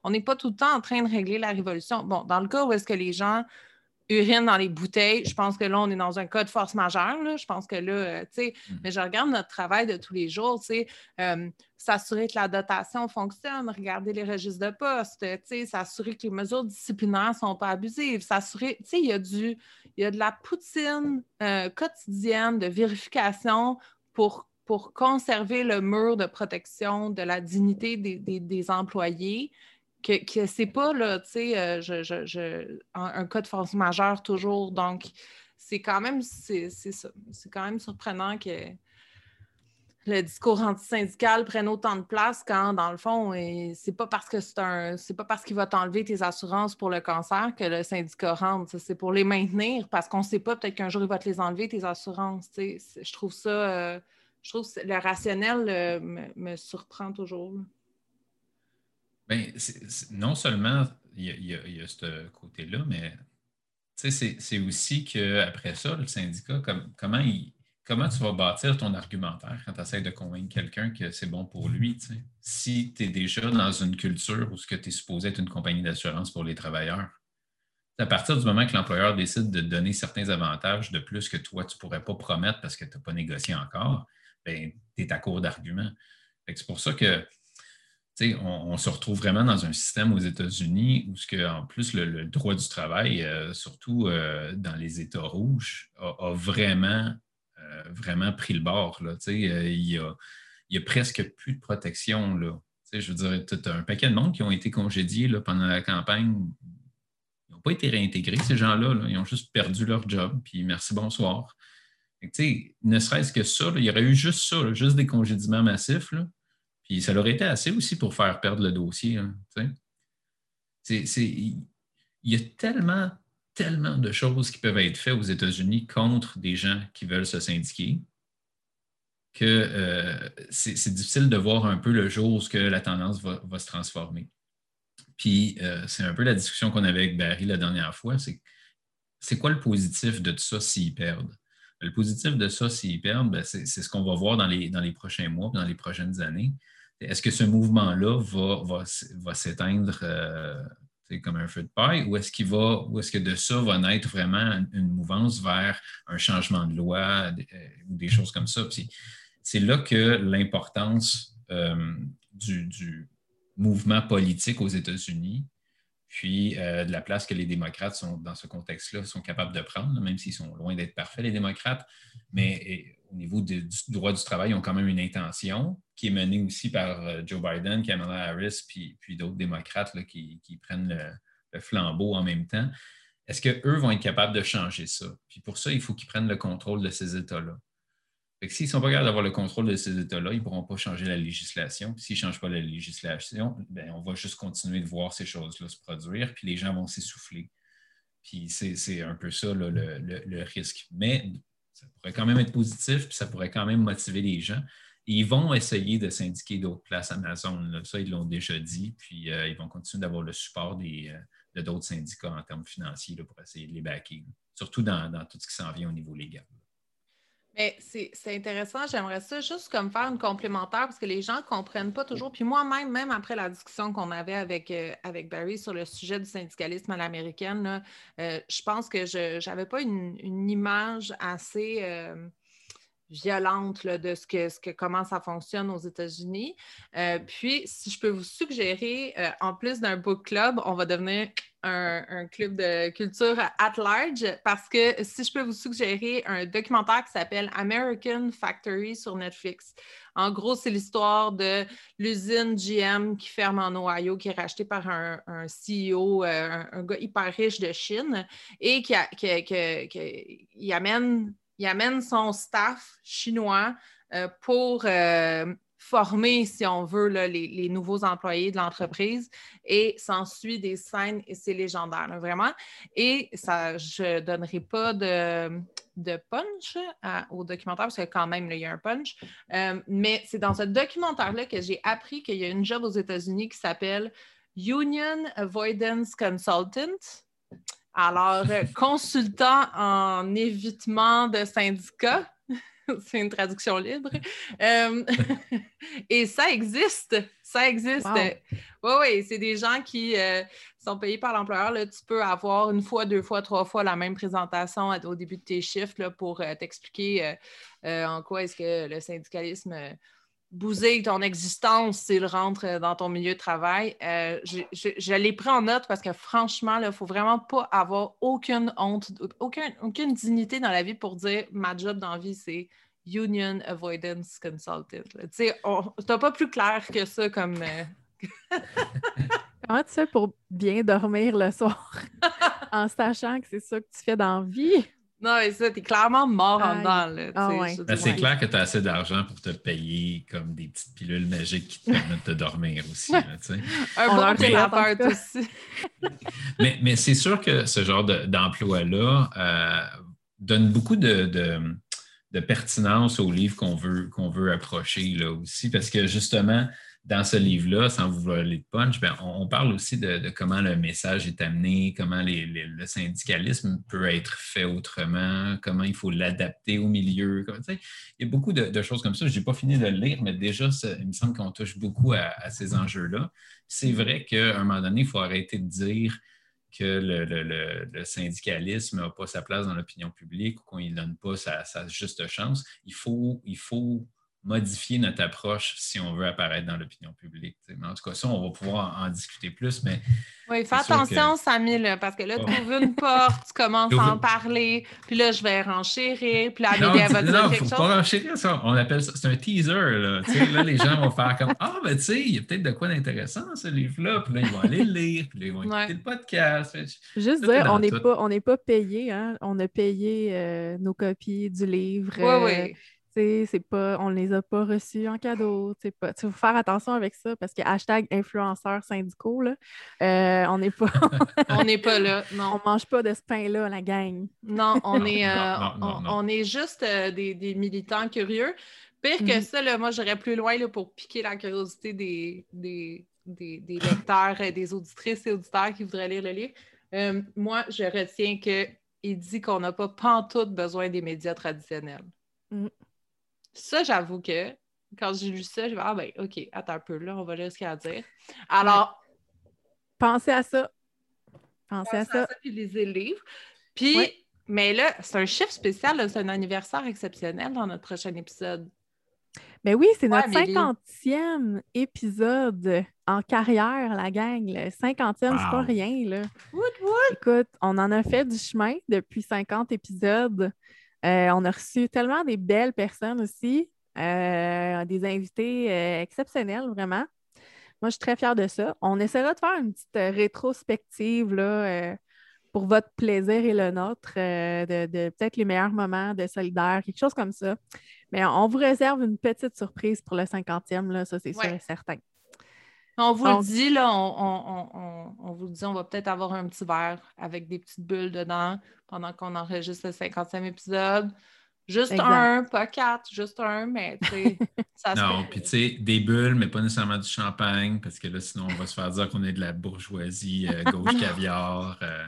On n'est pas tout le temps en train de régler la révolution. Bon, dans le cas où est-ce que les gens urine dans les bouteilles, je pense que là, on est dans un cas de force majeure. Je pense que là, euh, tu sais, mm. mais je regarde notre travail de tous les jours, tu sais, euh, s'assurer que la dotation fonctionne, regarder les registres de poste, tu sais, s'assurer que les mesures disciplinaires ne sont pas abusives, s'assurer, tu sais, il y a du, il y a de la poutine euh, quotidienne de vérification pour, pour conserver le mur de protection de la dignité des, des employés que, c'est pas là, tu sais, euh, un, cas de force majeure toujours. Donc, c'est quand même c'est quand même surprenant que le discours antisyndical prenne autant de place quand, dans le fond, c'est pas parce que c'est un c'est pas parce qu'il va t'enlever tes assurances pour le cancer que le syndicat rentre. C'est pour les maintenir parce qu'on sait pas, peut-être qu'un jour il va te les enlever, tes assurances. Je trouve ça euh, je trouve que le rationnel euh, me, surprend toujours. Bien, non seulement il y a, ce côté-là, mais c'est aussi qu'après ça, le syndicat, comment, tu vas bâtir ton argumentaire quand tu essaies de convaincre quelqu'un que c'est bon pour lui? Si tu es déjà dans une culture où ce que tu es supposé être une compagnie d'assurance pour les travailleurs, à partir du moment que l'employeur décide de donner certains avantages de plus que toi, tu ne pourrais pas promettre parce que tu n'as pas négocié encore, ben, tu es à court d'arguments. C'est pour ça que on, se retrouve vraiment dans un système aux États-Unis où, en plus, le, droit du travail, euh, surtout euh, dans les États rouges, a, vraiment, euh, vraiment pris le bord. il, y a, presque plus de protection. Là. je veux dire, un paquet de monde qui ont été congédiés pendant la campagne. Ils n'ont pas été réintégrés, ces gens-là. Ils ont juste perdu leur job, puis merci, bonsoir. ne serait-ce que ça, il y aurait eu juste ça, juste des congédiements massifs. Puis ça leur été assez aussi pour faire perdre le dossier. Hein, il y a tellement, tellement de choses qui peuvent être faites aux États-Unis contre des gens qui veulent se syndiquer que euh, c'est difficile de voir un peu le jour où que la tendance va, se transformer. Puis euh, c'est un peu la discussion qu'on avait avec Barry la dernière fois, c'est quoi le positif de tout ça s'ils perdent? Le positif de ça, s'ils perdent, ben, c'est ce qu'on va voir dans les, dans les prochains mois, dans les prochaines années. Est-ce que ce mouvement-là va, va, s'éteindre euh, comme un feu de paille ou est-ce qu'il va, ou est-ce que de ça va naître vraiment une mouvance vers un changement de loi euh, ou des choses comme ça? c'est là que l'importance euh, du, mouvement politique aux États-Unis, puis de la place que les démocrates sont dans ce contexte-là sont capables de prendre, même s'ils sont loin d'être parfaits, les démocrates, mais au niveau du droit du travail, ils ont quand même une intention qui est menée aussi par euh, Joe Biden, Kamala Harris, puis, puis d'autres démocrates qui, prennent le, flambeau en même temps. est-ce qu'eux vont être capables de changer ça? Puis pour ça, il faut qu'ils prennent le contrôle de ces États-là. S'ils ne sont pas capables d'avoir le contrôle de ces États-là, ils ne pourront pas changer la législation. S'ils ne changent pas la législation, ben, on va juste continuer de voir ces choses-là se produire, puis les gens vont s'essouffler. Puis c'est un peu ça le, risque. Mais ça pourrait quand même être positif, puis ça pourrait quand même motiver les gens. ils vont essayer de syndiquer d'autres places Amazon. Ça, ils l'ont déjà dit. Puis euh, ils vont continuer d'avoir le support des, euh, de d'autres syndicats en termes financiers pour essayer de les backer, surtout dans, dans tout ce qui s'en vient au niveau légal. C'est intéressant. J'aimerais ça juste comme faire une complémentaire parce que les gens ne comprennent pas toujours. Puis moi-même, même après la discussion qu'on avait avec, euh, avec Barry sur le sujet du syndicalisme à l'américaine, euh, je pense que je n'avais pas une, image assez euh, violente de ce que, ce que, comment ça fonctionne aux États-Unis. puis, si je peux vous suggérer, en plus d'un book club, on va devenir un, club de culture at large parce que si je peux vous suggérer un documentaire qui s'appelle American Factory sur Netflix. En gros, c'est l'histoire de l'usine GM qui ferme en Ohio, qui est rachetée par un, CEO, euh, un, gars hyper riche de Chine et qui, amène, il amène son staff chinois euh, pour euh, former, si on veut, les, nouveaux employés de l'entreprise. Et s'ensuit des scènes, et c'est légendaire, vraiment. Et ça, je ne donnerai pas de, punch au documentaire, parce que quand même, il y a un punch. Euh, mais c'est dans ce documentaire-là que j'ai appris qu'il y a une job aux États-Unis qui s'appelle Union Avoidance Consultant. Alors, euh, consultant en évitement de syndicats. [laughs] c'est une traduction libre. Euh, [laughs] et ça existe. Ça existe. Oui, oui, c'est des gens qui euh, sont payés par l'employeur. Tu peux avoir une fois, deux fois, trois fois la même présentation au début de tes chiffres pour euh, t'expliquer en quoi est-ce que le syndicalisme bousille ton existence s'il rentre dans ton milieu de travail. je, je, l'ai pris en note parce que franchement, il ne faut vraiment pas avoir aucune honte, aucune, aucune dignité dans la vie pour dire ma job dans la vie, c'est Union Avoidance Consultant. Tu sais, pas plus clair que ça comme. Euh, [laughs] Comment tu fais pour bien dormir le soir? [laughs] En sachant que c'est ça que tu fais dans la vie? Non, mais ça, t'es clairement mort en dedans. Ah ben, c'est clair que tu as assez d'argent pour te payer comme des petites pilules magiques qui te permettent de dormir aussi. Là, [laughs] Un bon thérapeute aussi. [laughs] mais, mais c'est sûr que ce genre d'emploi-là euh, donne beaucoup de, de pertinence au livre qu'on veut, qu'on veut approcher là aussi, parce que justement, dans ce livre-là, sans vous voler de punch, ben, on, parle aussi de, comment le message est amené, comment le syndicalisme peut être fait autrement, comment il faut l'adapter au milieu. il y a beaucoup de, choses comme ça. Je n'ai pas fini de le lire, mais déjà, il me semble qu'on touche beaucoup à, à ces enjeux-là. C'est vrai qu'à un moment donné, il faut arrêter de dire que le, syndicalisme n'a pas sa place dans l'opinion publique ou qu'on ne donne pas sa, sa, juste chance. Il faut, il faut modifier notre approche si on veut apparaître dans l'opinion publique. en tout cas, ça, on va pouvoir en, discuter plus, mais... Oui, fais attention, que... parce que là, tu ouvres une porte, tu commences à en parler, puis là, je vais renchérir, puis là, Amélie, elle va dire non, quelque faut pas renchérir ça. On appelle ça, c'est un teaser, là. là, les gens vont faire comme, ah, ben, tu sais, il y a peut-être de quoi d'intéressant ce livre-là, puis là, ils vont aller le lire, puis là, ils vont écouter le podcast. Juste dire, on n'est pas, on pas payé, hein? On a payé euh, nos copies du livre. Oui, oui. Euh, c'est pas, on ne les a pas reçus en cadeau. Il faut faire attention avec ça parce que hashtag influenceurs syndicaux, là, euh, on n'est pas. [laughs] on n'est pas là. [laughs] Non. On mange pas de ce pain-là, la gang. Non, on est, euh, on, est juste euh, des, militants curieux. Pire que mhm. ça, là, moi, j'irais plus loin là, pour piquer la curiosité des, des, des, lecteurs, des auditrices et auditeurs qui voudraient lire le livre. moi, je retiens qu'il dit qu'on n'a pas pantoute besoin des médias traditionnels. Mhm. Ça, j'avoue que quand j'ai lu ça, je vais Ah, ben, OK, attends un peu, là, on va lire ce qu'il y a à dire. Alors. Pensez à ça. Pensez, à, ça. Puis lisez le livre. Puis, mais là, c'est un chiffre spécial, c'est un anniversaire exceptionnel dans notre prochain épisode. Ben oui, c'est notre cinquantième épisode en carrière, la gang. Le cinquantième, c'est pas rien, là. Écoute, on en a fait du chemin depuis 50 épisodes. Euh, on a reçu tellement des belles personnes aussi, euh, des invités euh, exceptionnels, vraiment. Moi, je suis très fière de ça. On essaiera de faire une petite rétrospective là, pour votre plaisir et le nôtre, de, peut-être les meilleurs moments de solidaire, quelque chose comme ça. Mais on vous réserve une petite surprise pour le 50e, là, ça c'est sûr et certain. On vous le dit, là, on, vous dit, on va peut-être avoir un petit verre avec des petites bulles dedans pendant qu'on enregistre le 50e épisode. Juste un, pas quatre, juste un, mais tu sais, [laughs] ça Non, puis tu sais, des bulles, mais pas nécessairement du champagne, parce que là, sinon, on va se faire dire qu'on est de la bourgeoisie euh, gauche [laughs] caviar. Euh.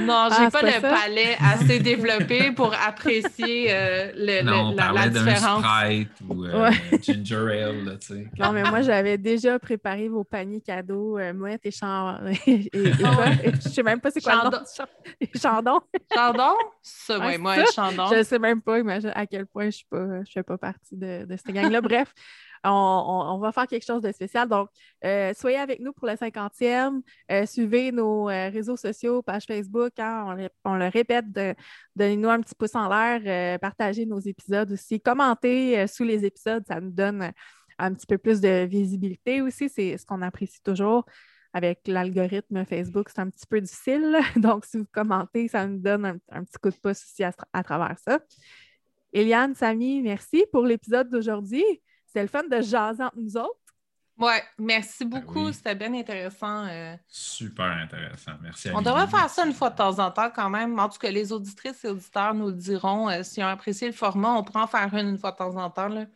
Non, j'ai ah, pas le palais assez [laughs] développé pour apprécier euh, le, non, la, la différence. Sprite ou ginger ale, tu sais. Non, mais moi, j'avais déjà préparé vos paniers cadeaux, mouette et chandon. et, je sais même pas c'est quoi Chandon. le nom. Chandon. Chandon? Ça, oui, moi, chandon. Je sais même pas imagine à quel point je ne fais pas partie de, de cette gang-là. [laughs] Bref, on, va faire quelque chose de spécial. Donc, euh, soyez avec nous pour le 50e. Euh, suivez nos euh, réseaux sociaux, page Facebook. Hein, on, le répète, donnez-nous un petit pouce en l'air, partagez nos épisodes aussi, commentez sous les épisodes, ça nous donne un petit peu plus de visibilité aussi. C'est ce qu'on apprécie toujours avec l'algorithme Facebook, c'est un petit peu difficile. [laughs] Donc, si vous commentez, ça nous donne un, petit coup de pouce aussi à travers ça. Eliane, Samy, merci pour l'épisode d'aujourd'hui. C'est le fun de jaser entre nous autres. Oui, merci ben beaucoup. C'était bien intéressant. Euh. Super intéressant. Merci. On devrait faire ça une fois de temps en temps quand même. En tout cas, les auditrices et auditeurs nous le diront. Euh, S'ils ont apprécié le format, on pourra en faire une une fois de temps en temps.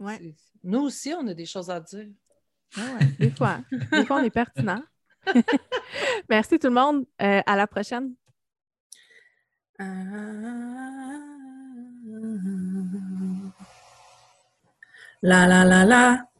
Ouais. Nous aussi, on a des choses à dire. Ah des fois. des fois, on est pertinent. [laughs] merci tout le monde. Euh, à la prochaine. La la la la.